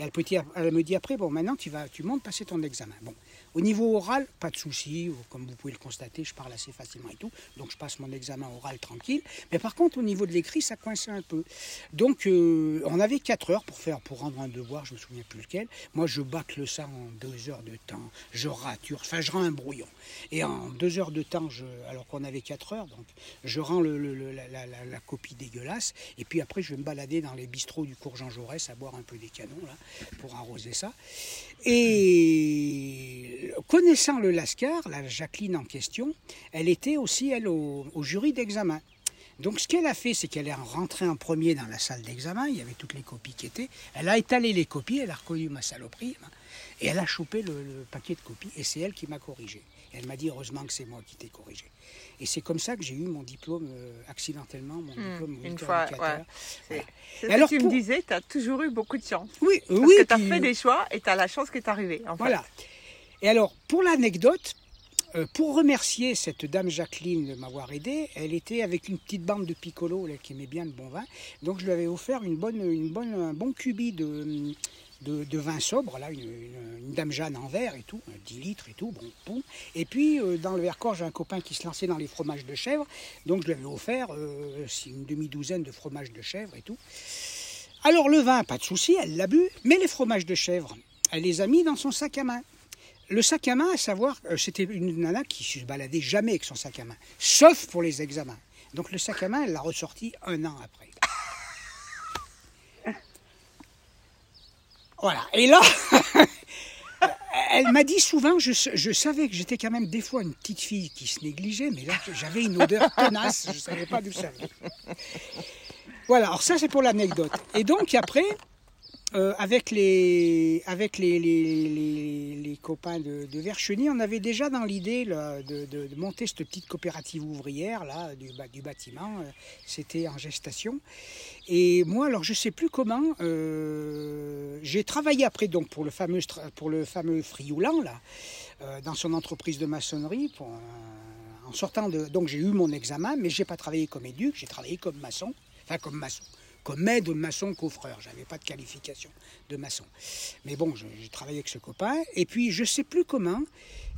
Et elle, me dit après, bon, maintenant tu vas, tu montes passer ton examen. Bon, au niveau oral, pas de souci, comme vous pouvez le constater, je parle assez facilement et tout, donc je passe mon examen oral tranquille. Mais par contre, au niveau de l'écrit, ça coinçait un peu. Donc, euh, on avait 4 heures pour faire, pour rendre un devoir, je me souviens plus lequel. Moi, je bâcle ça en 2 heures de temps, je rature, enfin, je rends un brouillon. Et en 2 heures de temps, alors qu'on avait 4 heures, donc je rends la- la copie dégueulasse. Et puis après, je vais me balader dans les bistrots du cours Jean Jaurès à boire un peu des canons, là, pour arroser ça. Et connaissant le Lascar, la Jacqueline en question, elle était aussi, elle, au, jury d'examen. Donc ce qu'elle a fait, c'est qu'elle est rentrée en premier dans la salle d'examen, il y avait toutes les copies qui étaient, elle a étalé les copies, elle a reconnu ma saloperie, hein, et elle a chopé le, le paquet de copies, et c'est elle qui m'a corrigé. Elle m'a dit, heureusement que c'est moi qui t'ai corrigé. Et c'est comme ça que j'ai eu mon diplôme, euh, accidentellement, mon diplôme
Hmm, une fois, ouais. Ce
alors,
que tu
pour-
me disais, tu as toujours eu beaucoup de chance.
Oui,
Parce
oui,
que tu as
puis-
fait des choix et tu as la chance qui est arrivée. En fait.
Voilà. Et alors, pour l'anecdote, euh, pour remercier cette dame Jacqueline de m'avoir aidé, elle était avec une petite bande de piccolo là, qui aimait bien le bon vin. Donc, je lui avais offert une bonne, une bonne, un bon cubi de, de, vin sobre, là, une dame Jeanne en verre et tout, 10 litres et tout, bon, bon. Et puis, euh, dans le Vercors, j'ai un copain qui se lançait dans les fromages de chèvre. Donc, je lui avais offert euh, une demi-douzaine de fromages de chèvre et tout. Alors le vin, pas de souci, elle l'a bu, mais les fromages de chèvre, elle les a mis dans son sac à main. Le sac à main, à savoir, euh, c'était une nana qui se baladait jamais avec son sac à main, sauf pour les examens. Donc le sac à main, elle l'a ressorti un an après. Voilà. Et là, elle m'a dit souvent, je, savais que j'étais quand même des fois une petite fille qui se négligeait, mais là, j'avais une odeur tenace, je ne savais pas d'où ça venait. Voilà, alors ça c'est pour l'anecdote. Et donc après, euh, avec les, avec les, les, les- copains de, de Vercheny, on avait déjà dans l'idée de, de- de monter cette petite coopérative ouvrière là, du, du bâtiment. Euh, C'était en gestation. Et moi, alors je sais plus comment, euh, j'ai travaillé après donc pour le fameux, pour le fameux Frioulan là, dans son entreprise de maçonnerie. En sortant de, donc j'ai eu mon examen, mais j'ai pas travaillé comme éduc, j'ai travaillé comme maçon, enfin comme maçon, comme aide maçon coffreur. J'avais pas de qualification de maçon. Mais bon, j'ai travaillé avec ce copain. Et puis, je sais plus comment,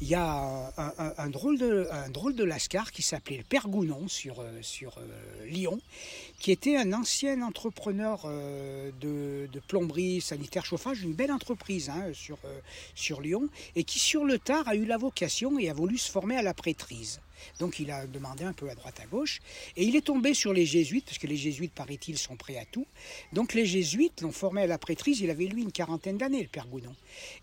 il y a un, drôle, de, un drôle de lascar qui s'appelait le Père Gounon sur, euh, sur euh, Lyon, qui était un ancien entrepreneur euh, de, plomberie, sanitaire, chauffage, une belle entreprise hein, sur, sur Lyon, et qui sur le tard a eu la vocation et a voulu se former à la prêtrise. Donc il a demandé un peu à droite à gauche, et il est tombé sur les jésuites, parce que les jésuites, paraît-il, sont prêts à tout. Donc les jésuites l'ont formé à la prêtrise, il avait lui une quarantaine d'années, le père Gounon.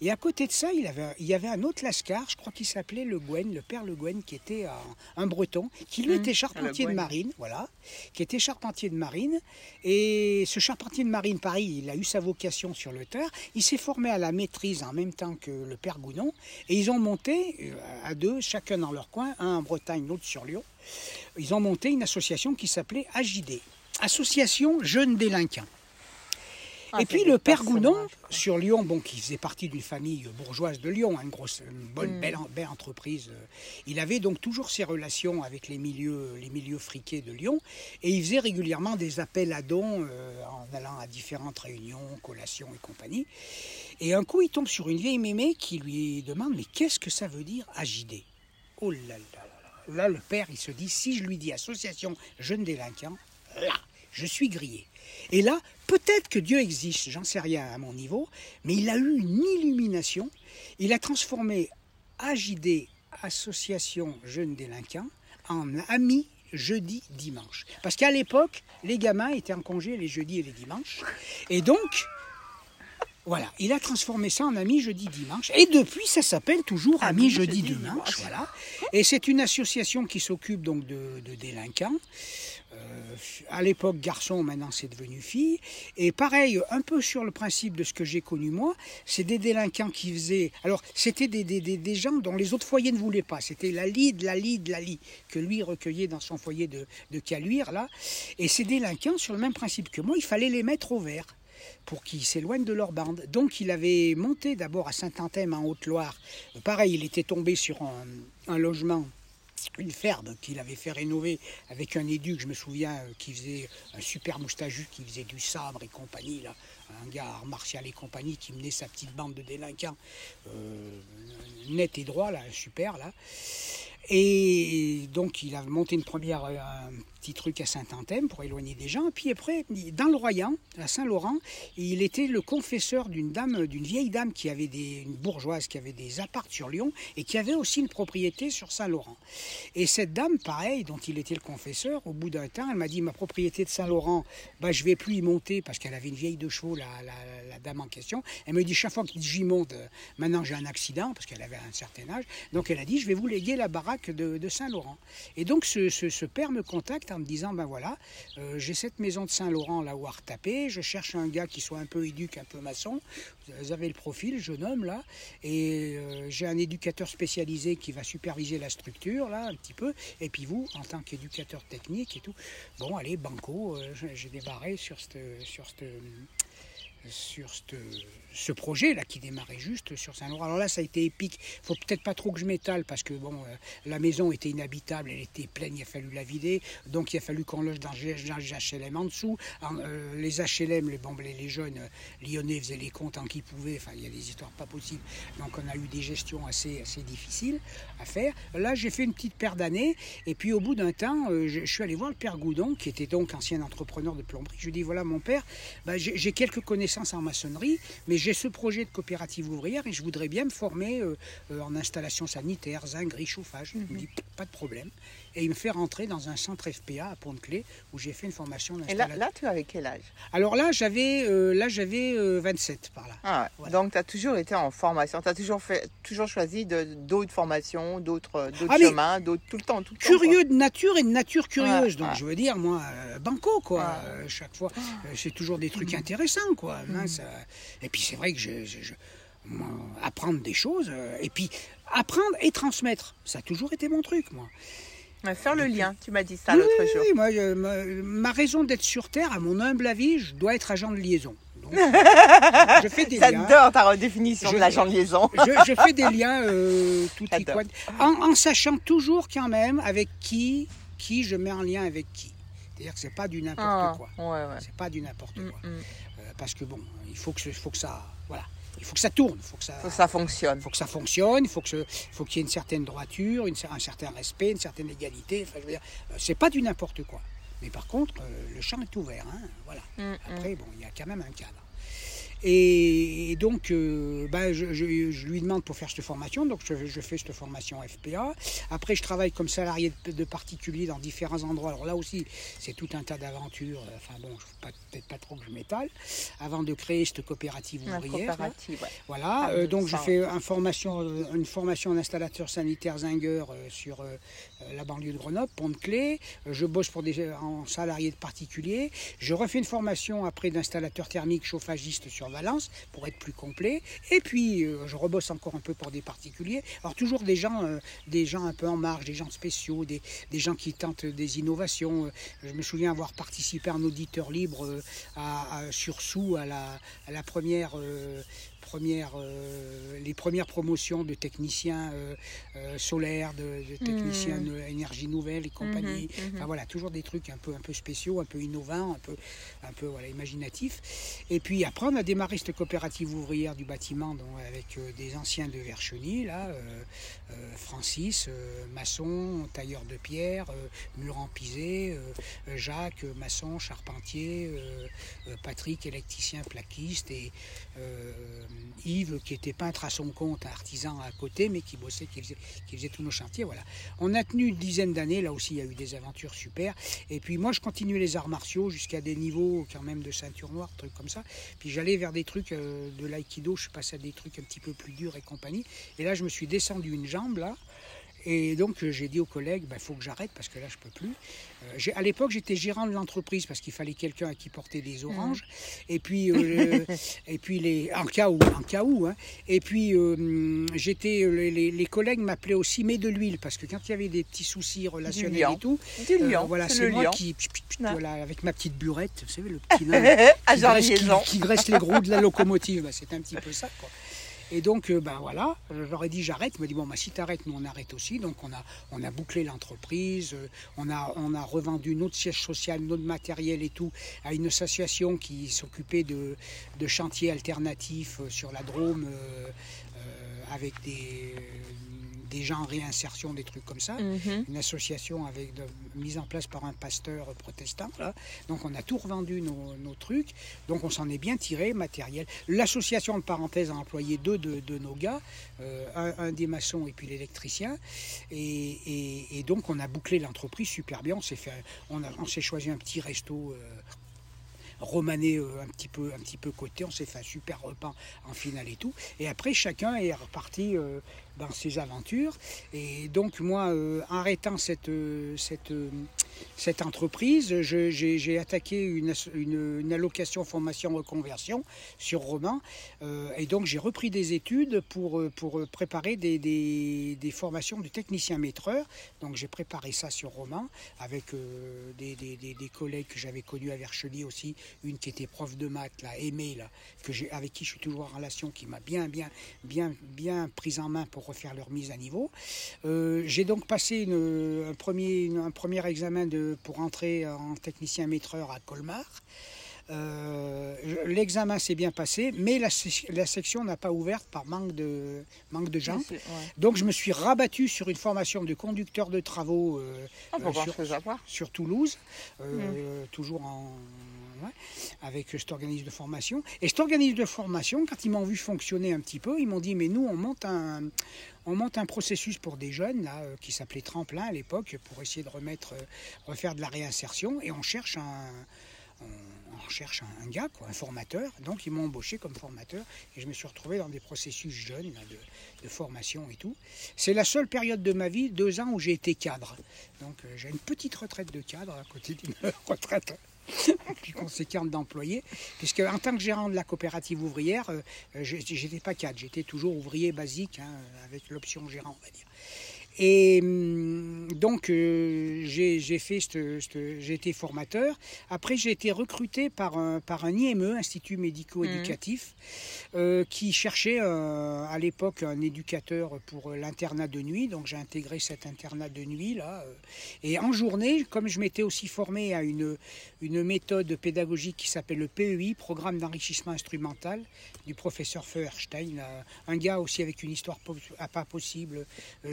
Et à côté de ça, il, avait, il y avait un autre lascar, je crois qu'il s'appelait Le Guen, le père Le Guen, qui était un, un breton, qui lui
Mmh,
était charpentier
Le
de marine, voilà, qui était charpentier de marine. Et ce charpentier de marine, pareil, il a eu sa vocation sur le terre. Il s'est formé à la maîtrise en même temps que le père Gounon. Et ils ont monté euh, à deux, chacun dans leur coin, un en Bretagne, l'autre sur Lyon. Ils ont monté une association qui s'appelait AJD, Association Jeunes Délinquants.
Ah,
et puis le père Gounon,
quoi.
sur Lyon, bon, qui faisait partie d'une famille bourgeoise de Lyon, hein, une grosse, une bonne,
Mm.
belle, belle entreprise. euh, Il avait donc toujours ses relations avec les milieux, les milieux friqués de Lyon, et il faisait régulièrement des appels à dons euh, en allant à différentes réunions, collations et compagnie. Et un coup, il tombe sur une vieille mémé qui lui demande mais qu'est-ce que ça veut dire AJD Oh là là là le père, il se dit si je lui dis association jeunes délinquants, là, je suis grillé. Et là, peut-être que Dieu existe, j'en sais rien à mon niveau, mais il a eu une illumination. Il a transformé AJD, Association Jeunes Délinquants, en Amis jeudi, dimanche. Parce qu'à l'époque, les gamins étaient en congé les jeudis et les dimanches. Et donc, voilà, il a transformé ça en Amis jeudi, dimanche. Et depuis, ça s'appelle toujours Amis jeudi,
jeudi,
dimanche.
dimanche.
Voilà. Et c'est une association qui s'occupe donc de, de délinquants. Euh, à l'époque garçon, maintenant c'est devenu fille. Et pareil, un peu sur le principe de ce que j'ai connu moi, c'est des délinquants qui faisaient. Alors, c'était des, des, des, des gens dont les autres foyers ne voulaient pas. C'était la lide, la lide, la lie, que lui recueillait dans son foyer de, de Caluire, là. Et ces délinquants, sur le même principe que moi, il fallait les mettre au vert. Pour qu'ils s'éloignent de leur bande. Donc il avait monté d'abord à Saint-Anthème en Haute-Loire. Pareil, il était tombé sur un, logement une ferme qu'il avait fait rénover avec un éduc, je me souviens, euh, qui faisait un super moustachu, qui faisait du sabre et compagnie, là, un gars art martial et compagnie, qui menait sa petite bande de délinquants, euh, net et droit, là, super, là. Et donc il a monté une première, euh, petit truc à Saint-Anthème pour éloigner des gens. Puis après, dans le Royan, à Saint-Laurent, il était le confesseur d'une dame, d'une vieille dame qui avait des, une bourgeoise qui avait des apparts sur Lyon et qui avait aussi une propriété sur Saint-Laurent. Et cette dame, pareil, dont il était le confesseur, au bout d'un temps, elle m'a dit ma propriété de Saint-Laurent, bah, je vais plus y monter parce qu'elle avait une vieille de chevaux, la, la, dame en question. Elle me dit chaque fois que j'y monte, euh, maintenant j'ai un accident parce qu'elle avait un certain âge. Donc elle a dit je vais vous léguer la baraque de, de Saint-Laurent. Et donc ce, ce, ce, père me contacte en me disant ben voilà, euh, j'ai cette maison de Saint-Laurent là où à retaper, je cherche un gars qui soit un peu éduque, un peu maçon. Vous avez le profil, jeune homme là, et euh, j'ai un éducateur spécialisé qui va superviser la structure là un petit peu. Et puis vous, en tant qu'éducateur technique et tout, bon allez banco, euh, j'ai débarré sur cette sur cette sur ce, ce projet-là qui démarrait juste sur Saint-Laurent. Alors là, ça a été épique. Il faut peut-être pas trop que je m'étale parce que bon, euh, la maison était inhabitable, elle était pleine, il a fallu la vider. Donc il a fallu qu'on loge dans les HLM en dessous. Euh, les HLM, les, les, jeunes euh, lyonnais faisaient les comptes en qui pouvaient. Enfin, il y a des histoires pas possibles. Donc on a eu des gestions assez, difficiles à faire. Là, j'ai fait une petite paire d'années. Et puis au bout d'un temps, je, suis allé voir le père Goudon, qui était donc ancien entrepreneur de plomberie. Je lui dit voilà, mon père, bah, j'ai quelques connaissances en maçonnerie, mais j'ai ce projet de coopérative ouvrière et je voudrais bien me former euh, euh, en installation sanitaire, zinguerie, chauffage. Mm -hmm. Il me dit pas de problème. Et il me fait rentrer dans un centre FPA à Pont-de-Clé où j'ai fait une formation
d'installation. Et là, là, tu avais quel âge?
Alors là, j'avais euh, là j'avais 27 par là.
Ah, voilà. Donc tu as toujours été en formation, tu as toujours, fait, toujours choisi d'autres formations, d'autres ah, chemins, d'autres tout le temps. Tout le
curieux
temps,
de nature et de nature curieuse. donc je veux dire, moi, banco, quoi. chaque fois, c'est toujours des trucs intéressants, quoi. Hein, ça... Et puis c'est vrai que je, je, je apprendre des choses, euh, et puis apprendre et transmettre, ça a toujours été mon truc, moi.
Faire le lien, tu m'as dit ça oui, l'autre jour.
Oui, moi, je, ma, ma, raison d'être sur Terre, à mon humble avis, je dois être agent de liaison. Donc,
je fais des J'adore liens. ta redéfinition je, de l'agent de liaison.
je, je, fais des liens euh, tout en, en, sachant toujours quand même avec qui, qui je mets en lien avec qui. C'est-à-dire que c'est pas du n'importe
ah,
quoi.
Ouais, ouais.
C'est pas du n'importe
Mm,
quoi. Euh, parce que bon, il faut que, faut que ça, il faut que ça tourne, il faut que ça,
faut que ça fonctionne.
Il faut que ça fonctionne, il faut qu'il y ait une certaine droiture, une, un certain respect, une certaine égalité. Enfin, je veux dire, euh, c'est pas du n'importe quoi. Mais par contre, euh, le champ est ouvert, hein, voilà.
Mm,
Après, bon, il y a quand même un cadre. Et, et donc, euh, bah, je, je, je, lui demande pour faire cette formation, donc je, je, fais cette formation FPA. Après, je travaille comme salarié de, de particulier dans différents endroits. Alors là aussi, c'est tout un tas d'aventures. Enfin bon, peut-être pas trop que je m'étale. Avant de créer cette coopérative ouvrière.
Coopérative, ouais.
Voilà, ah, euh, donc je fais une formation, une formation d'installateur sanitaire Zinger euh, sur euh, la banlieue de Grenoble, Pont-de-Clé. je bosse pour des en salarié de particulier. Je refais une formation après d'installateur thermique chauffagiste sur Valence pour être plus complet. Et puis euh, je rebosse encore un peu pour des particuliers. Alors toujours des gens, euh, des gens un peu en marge, des gens spéciaux, des, des gens qui tentent des innovations. Je me souviens avoir participé en auditeur libre euh, à, à, sur Sous à la, à la première premières, euh, les premières promotions de techniciens euh, euh, solaires, de, de techniciens mmh. énergie nouvelle et compagnie.
Mhm, mhm.
Enfin voilà, toujours des trucs un peu, un peu spéciaux, un peu innovants, un peu, un peu voilà, imaginatifs. Et puis après, on a démarré cette coopérative ouvrière du bâtiment donc, avec euh, des anciens de Vercheny, là, Francis, maçon, tailleur de pierre, murant pisé, Jacques, maçon, charpentier, Patrick, électricien, plaquiste et Yves qui était peintre à son compte, artisan à côté, mais qui bossait, qui faisait, tous nos chantiers. Voilà. On a tenu une dizaine d'années, là aussi il y a eu des aventures super. Et puis moi je continuais les arts martiaux jusqu'à des niveaux quand même de ceinture noire, trucs comme ça. Puis j'allais vers des trucs euh, de l'aïkido, je passais à des trucs un petit peu plus durs et compagnie. Et là je me suis descendu une jambe là. Et donc euh, j'ai dit aux collègues, il faut que j'arrête parce que là je peux plus. Euh, à l'époque j'étais gérant de l'entreprise parce qu'il fallait quelqu'un à qui porter des oranges. Et puis, euh, et puis les, en cas où, en cas où. hein. Et puis euh, j'étais, les, les- collègues m'appelaient aussi mais de l'huile parce que quand il y avait des petits soucis relationnels et tout,
Du lion,
voilà,
c'est
moi
lion.
qui, pch, pch, pch,
Ouais.
voilà, avec ma petite burette, vous savez le petit nain qui qui- graisse les roues de la locomotive. Bah, c'est un petit peu ça. Quoi. Et donc, euh, ben voilà, ai dit j'arrête. Il m'a dit bon, bah, si t'arrêtes, nous on arrête aussi. Donc on a, on a bouclé l'entreprise, euh, on a, on a revendu notre siège social, notre matériel et tout à une association qui s'occupait de, de chantiers alternatifs euh, sur la Drôme avec des, des gens en réinsertion, des trucs comme ça
Mhm.
une association avec de- mise en place par un pasteur protestant. Là. Donc on a tout revendu nos, nos trucs. Donc on s'en est bien tiré, matériel. L'association de parenthèse a employé deux de, de nos gars, euh, un, un des maçons et puis l'électricien. Et, et- et donc on a bouclé l'entreprise super bien. On s'est fait, on, a- on s'est choisi un petit resto. euh, romané euh, un petit peu un petit peu côté on s'est fait un super repas en finale et tout et après chacun est reparti euh, dans ses aventures. Et donc moi euh, arrêtant cette euh, cette euh, cette entreprise j'ai attaqué une, allocation formation reconversion sur Roman euh, et donc j'ai repris des études pour euh, pour préparer des, formations de technicien maîtreur donc j'ai préparé ça sur Roman avec euh, des, collègues que j'avais connus à Verchely aussi, une qui était prof de maths, là, Aimée, là, avec qui je suis toujours en relation, qui m'a bien, bien, bien, bien prise en main pour refaire leur mise à niveau. Euh, j'ai donc passé un, premier, un premier examen pour entrer en technicien maîtreur à Colmar. Euh, L'examen s'est bien passé, mais la, se- la section n'a pas ouverte par manque de, manque de gens.
Ouais.
Donc je me suis rabattu sur une formation de conducteur de travaux euh,
Ah,
euh, sur, Toulouse, euh, toujours en, ouais, avec cet organisme de formation. Et cet organisme de formation, quand ils m'ont vu fonctionner un petit peu, ils m'ont dit mais nous on monte un, on monte un processus pour des jeunes là, qui s'appelait Tremplin à l'époque pour essayer de remettre, refaire de la réinsertion et on cherche un on, on recherche un, gars, un formateur. Donc ils m'ont embauché comme formateur et je me suis retrouvé dans des processus jeunes de, formation et tout. C'est la seule période de ma vie, deux ans, où j'ai été cadre. Donc euh, j'ai une petite retraite de cadre à côté d'une retraite plus conséquente d'employé, puisque en tant que gérant de la coopérative ouvrière, euh, euh, j'étais pas cadre, j'étais toujours ouvrier basique, hein, avec l'option gérant, on va dire. Et hum, donc, euh, j'ai fait, été formateur. Après, j'ai été recruté par un, par un IME, Institut médico-éducatif, euh, qui cherchait euh, à l'époque un éducateur pour l'internat de nuit. Donc, j'ai intégré cet internat de nuit là. Et en journée, comme je m'étais aussi formé à une, une méthode pédagogique qui s'appelle le PEI, Programme d'enrichissement instrumental, du professeur Feuerstein, un gars aussi avec une histoire à pas possible,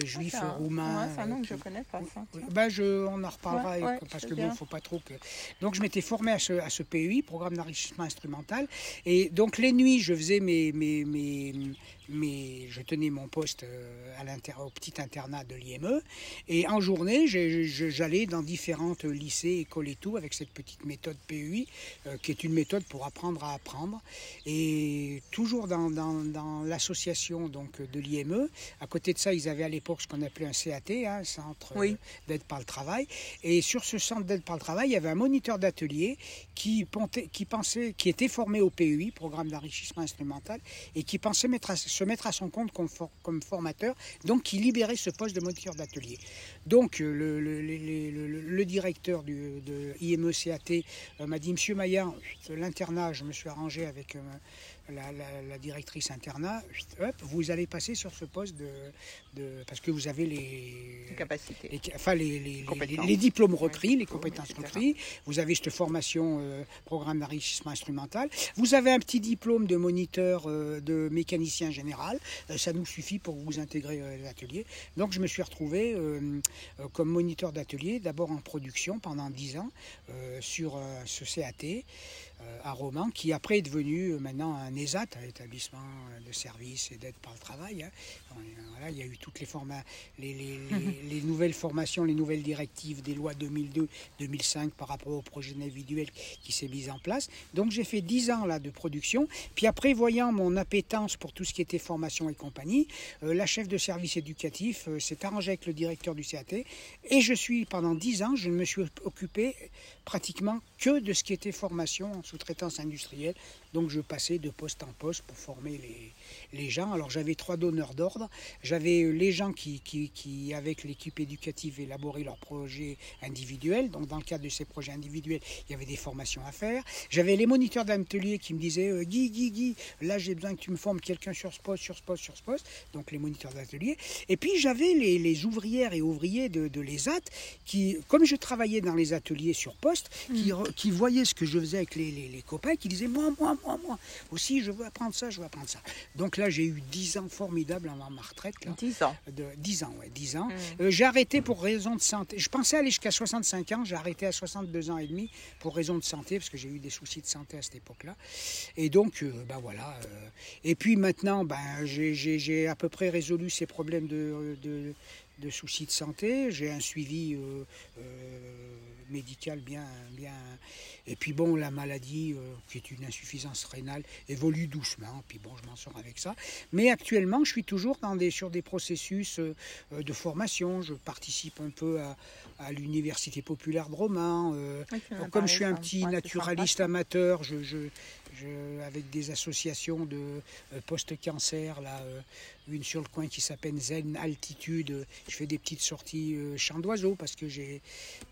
juif, roumain.
ouais, c'est un nom que je connais pas, ça.
ben je, on en reparlera
Ouais, ouais,
parce que bon, faut pas trop que. Donc je m'étais formé à ce, à ce PEI, programme d'enrichissement instrumental, et donc les nuits je faisais mes, mes, mes, mes- je tenais mon poste euh, à l'inter, au petit internat de l'IME, et en journée j'allais dans différentes lycées, écoles et tout avec cette petite méthode PEI, euh, qui est une méthode pour apprendre à apprendre, et toujours dans, dans, dans l'association donc de l'IME. À côté de ça, ils avaient à l'époque ce qu'on appelait un CAT, hein, centre euh,
Oui.
d'aide par le travail. Et sur ce centre d'aide par le travail, il y avait un moniteur d'atelier qui, pontait- qui pensait, qui était formé au PEI, programme d'enrichissement instrumental, et qui pensait mettre à- se mettre à son compte comme, for- comme formateur, donc qui libérait ce poste de moniteur d'atelier. Donc euh, le, directeur du, de IME-CAT euh, m'a dit, Monsieur Maillan, l'internat, je me suis arrangé avec euh, la, la- la directrice internat, hop, vous allez passer sur ce poste de, de- parce que vous avez les,
Capacité.
les- enfin les, les- les-
Compétences.
les diplômes requis, les compétences requis. Vous avez cette formation euh, programme d'enrichissement instrumental. Vous avez un petit diplôme de moniteur euh, de mécanicien général. Euh, ça nous suffit pour vous intégrer à l'atelier. Donc je me suis retrouvé comme moniteur d'atelier, d'abord en production pendant 10 ans sur ce CAT. Euh, à Romans, qui après est devenu euh, maintenant un ESAT, un établissement de services et d'aide par le travail. hein. On- voilà, il y a eu toutes les, forma- les, les- les- les nouvelles formations, les nouvelles directives des lois 2002-2005 par rapport au projet individuel qui s'est mis en place. Donc j'ai fait 10 ans là de production. Puis après, voyant mon appétence pour tout ce qui était formation et compagnie, euh, la chef de service éducatif euh, s'est arrangée avec le directeur du CAT et je suis pendant 10 ans, je ne me suis occupé pratiquement que de ce qui était formation en sous-traitance industrielle. Donc je passais de poste en poste pour former les, les gens. Alors j'avais trois donneurs d'ordre. J'avais euh, les gens qui, qui, qui, avec l'équipe éducative, élaboraient leurs projets individuels. Donc dans le cadre de ces projets individuels, il y avait des formations à faire. J'avais les moniteurs d'atelier qui me disaient euh, Guy, Guy, Guy, là j'ai besoin que tu me formes quelqu'un sur ce poste, sur ce poste, sur ce poste. Donc les moniteurs d'atelier. Et puis j'avais les, les ouvrières et ouvriers de, de l'ESAT qui, comme je travaillais dans les ateliers sur poste, qui, re- qui voyaient ce que je faisais avec les, les- les copains, qui disaient moi, moi, moi, moi, aussi je veux apprendre ça, je veux apprendre ça. Donc là j'ai eu 10 ans formidables avant ma retraite. Là
10 ans.
de 10 ans, ouais, 10 ans.
Mm.
Euh, j'ai arrêté pour raison de santé. Je pensais aller jusqu'à 65 ans, j'ai arrêté à 62 ans et demi pour raison de santé, parce que j'ai eu des soucis de santé à cette époque-là. Et donc, euh, ben voilà. euh, et puis maintenant, ben, j'ai- j'ai j'ai à peu près résolu ces problèmes de, de, de soucis de santé. J'ai un suivi euh, euh, médical bien, bien. Et puis bon, la maladie, euh, qui est une insuffisance rénale, évolue doucement. Puis bon, je m'en sors avec ça. Mais actuellement, je suis toujours dans des, sur des processus de formation. Je participe un peu à, à l'Université populaire de
as
comme je suis un petit
Ouais,
naturaliste amateur, je, je- je- avec des associations de post-cancer, là, une sur le coin qui s'appelle Zen Altitude, je fais des petites sorties euh, chants d'oiseaux parce que j'ai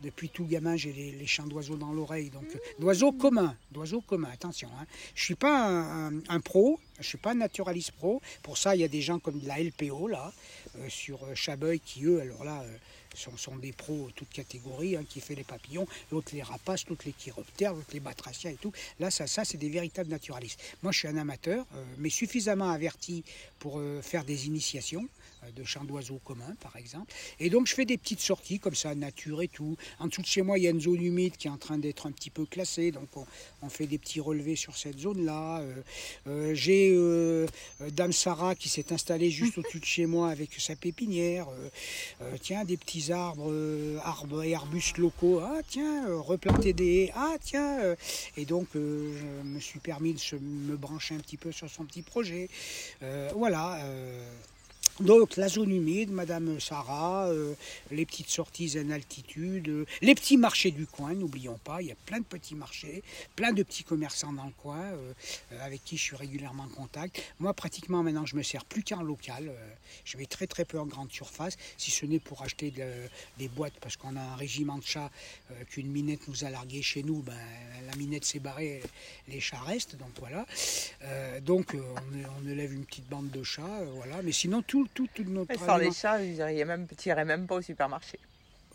depuis tout gamin j'ai les, les chants d'oiseaux dans l'oreille. Donc euh, d'oiseaux communs, d'oiseaux communs, attention. Hein. Je suis pas un, un- un pro, je suis pas un naturaliste pro. Pour ça, il y a des gens comme de la LPO là euh, sur Chabeuil qui eux, alors là. euh, sont, sont des pros toutes catégories, hein, qui fait les papillons, l'autre les rapaces, l'autre les chiroptères, l'autre les batraciens et tout. Là, ça, ça c'est des véritables naturalistes. Moi, je suis un amateur, euh, mais suffisamment averti pour faire des initiations de chants d'oiseaux communs, par exemple. Et donc, je fais des petites sorties comme ça, nature et tout. En dessous de chez moi, il y a une zone humide qui est en train d'être un petit peu classée, donc on, fait des petits relevés sur cette zone-là. Euh, euh, J'ai euh, euh, Dame Sarah qui s'est installée juste au-dessus de chez moi avec sa pépinière. Euh, euh, tiens, des petits arbres, euh, arbres et arbustes locaux. Ah, tiens, euh, replanter des. Ah, tiens. euh, et donc, euh, je me suis permis de me brancher un petit peu sur son petit projet. Euh, voilà. Donc la zone humide, Madame Sarah, euh, les petites sorties en altitude, euh, les petits marchés du coin, n'oublions pas, il y a plein de petits marchés, plein de petits commerçants dans le coin euh, avec qui je suis régulièrement en contact. Moi pratiquement maintenant je me sers plus qu'en local, je vais très très peu en grande surface, si ce n'est pour acheter de- des boîtes parce qu'on a un régiment de chats qu'une minette nous a largué chez nous, ben, la minette s'est barrée, les chats restent, donc voilà. Donc on, on élève une petite bande de chats, voilà, mais sinon tout, notre
Sans les chats, vous iriez même, irais même pas au supermarché.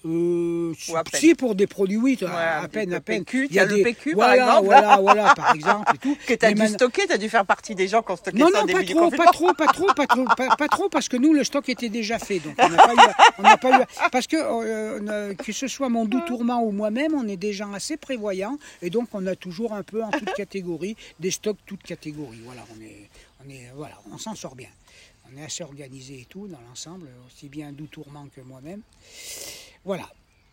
Euh, si pour des produits, oui,
Ouais,
à, peine, à peine.
PQ,
Il y a
le
des-
PQ, par
voilà,
exemple.
Voilà, voilà, par exemple et tout.
Que tu as
Mais
dû stocker, tu as dû faire partie des gens qui ont stocké
Non,
ça
non, pas trop, pas trop, pas trop, pas trop, pas, pas trop, parce que nous, le stock était déjà fait, donc on n'a pas eu, on n'a pas eu, parce que euh, a- que ce soit mon doux tourment ou moi-même, on est des gens assez prévoyants, et donc on a toujours un peu en toute catégorie des stocks toutes catégories. Voilà, on est, on est, voilà, on s'en sort bien. On est assez organisé et tout dans l'ensemble, aussi bien doux tourment que moi-même. Voilà.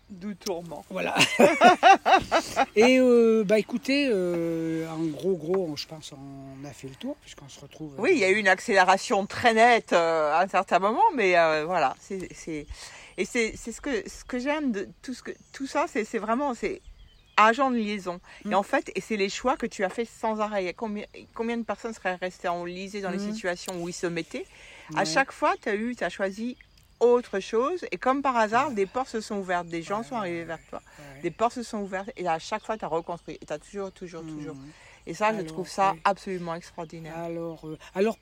D'où tourment.
Voilà. Et euh, bah écoutez, euh, en gros, gros, je pense on a fait le tour puisqu'on se retrouve.
Oui, il y a eu une accélération très nette euh, à un certain moment, mais euh, voilà, c'est et c'est ce que ce que j'aime de tout ce que tout ça, c'est c'est vraiment c'est agent de liaison.
Mm.
Et en fait, et c'est les choix que tu as fait sans arrêt. Il y a Combien, combien de personnes seraient restées enlisées dans les
Mm.
situations où ils se mettaient? À chaque fois, tu as eu, tu as choisi autre chose, et comme par hasard, des portes se sont ouvertes, des gens
Ouais,
sont arrivés vers toi, des portes se sont ouvertes, et à chaque fois, tu as reconstruit, et tu as toujours, toujours, toujours.
Mhm.
Et ça, je trouve ça
oui.
absolument extraordinaire.
Alors, euh, alors,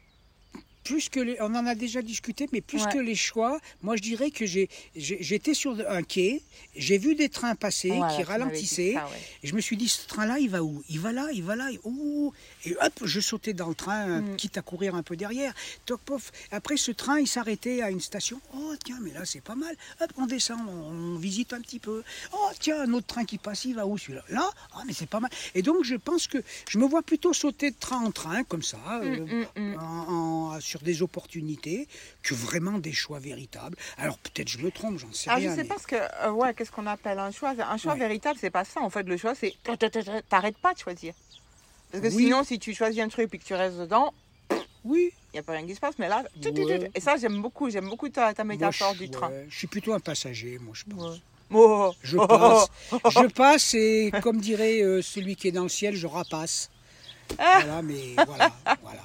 plus que les, on en a déjà discuté, mais plus
Ouais.
que les choix, moi je dirais que j'ai, j'étais sur un quai, j'ai vu des trains passer
Voilà,
qui ralentissaient,
ça, ouais.
et je me suis dit ce train-là, il va où? Il va là, il va là, ouh, et hop, je sautais dans le train,
Mm.
quitte à courir un peu derrière. Toc, pof. Après ce train, il s'arrêtait à une station. Oh tiens, mais là c'est pas mal. Hop, on descend, on, on visite un petit peu. Oh tiens, un autre train qui passe, il va où celui-là? Là, ah mais c'est pas mal. Et donc je pense que je me vois plutôt sauter de train en train comme ça. euh,
Mm, mm, mm.
en- en- sur des opportunités que vraiment des choix véritables. Alors peut-être je me trompe, j'en sais
Alors,
rien.
je sais
mais-
pas ce que, euh, ouais, qu'est-ce qu'on appelle un choix? Un choix
Ouais.
véritable, c'est pas ça. En fait, le choix, c'est t'arrêtes pas de choisir. Parce que
Oui.
sinon, si tu choisis un truc et que tu restes dedans,
Oui,
il n'y a pas rien qui se passe. Mais là,
Ouais.
et ça, j'aime beaucoup. J'aime beaucoup ta, ta
moi,
métaphore
je,
du train.
ouais, je suis plutôt un passager, moi je pense.
Ouais. Oh,
Je
oh,
passe,
oh, oh.
je passe et comme dirait euh, celui qui est dans le ciel, je rapace.
Ah.
Voilà, mais voilà, voilà.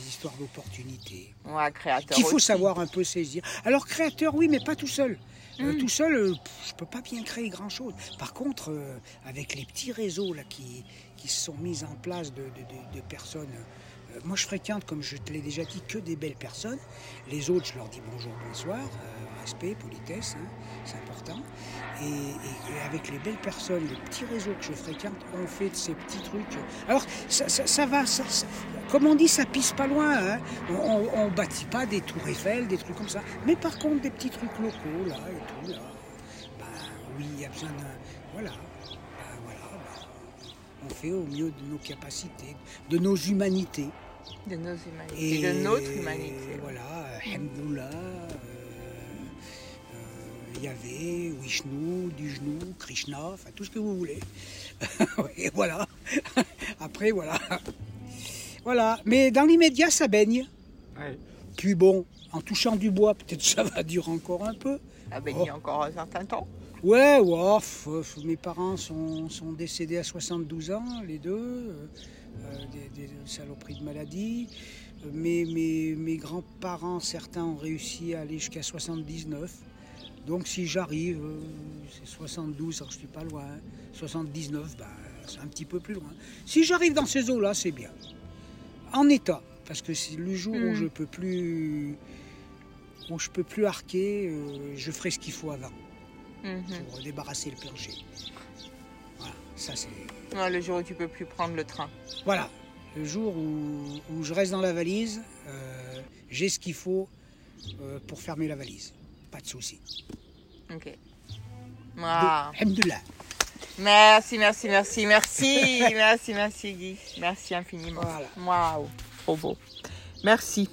Des histoires d'opportunités.
Ouais, créateur.
Qu'il faut
aussi.
savoir un peu saisir. Alors créateur, oui, mais pas tout seul. Euh,
Mm.
tout seul, euh, pff, je peux pas bien créer grand-chose. Par contre, euh, avec les petits réseaux là qui, qui se sont mis en place de, de- de- de personnes, euh, moi je fréquente, comme je te l'ai déjà dit, que des belles personnes. Les autres, je leur dis bonjour, bonsoir, euh, respect, politesse, hein, c'est important. Et, avec les belles personnes, les petits réseaux que je fréquente, on fait de ces petits trucs. Alors, ça, ça- ça va, ça- comme on dit, ça pisse pas loin. hein. On, ne bâtit pas des tours Eiffel, des trucs comme ça. Mais par contre, des petits trucs locaux, là, et tout, là. Ben oui, il y a besoin d'un. Voilà. On fait au mieux de nos capacités, de nos humanités.
De nos humanités. De notre humanité.
Voilà, Hamdoullah, euh, euh, Yahvé, Vishnu, du genou, Krishna, enfin tout ce que vous voulez. Et voilà. Après, voilà. Voilà. Mais dans l'immédiat, ça baigne. Puis bon, en touchant du bois, peut-être ça va durer encore un peu.
Ah ben,
Oh.
encore un certain temps.
Ouais, f- mes parents sont, sont décédés à 72 ans, les deux, euh, euh, des, des saloperies de maladie. Mes, mes, mes grands-parents, certains ont réussi à aller jusqu'à 79. Donc si j'arrive, euh, c'est 72, alors je suis pas loin. 79, bah, c'est un petit peu plus loin. Si j'arrive dans ces eaux-là, c'est bien. En état, parce que c'est le jour où
Mm.
je peux plus, où je peux plus arquer, euh, je ferai ce qu'il faut avant
Mhm.
pour débarrasser le plancher. Voilà, ça c'est.
Ouais, le jour où tu peux plus prendre le train.
Voilà, le jour où, où je reste dans la valise, euh, j'ai ce qu'il faut euh, pour fermer la valise. Pas de souci.
Ok. Wow.
Alhamdoulilah.
Merci, merci, merci, merci, merci, merci Guy. Merci infiniment.
Voilà.
Waouh, trop beau. Merci.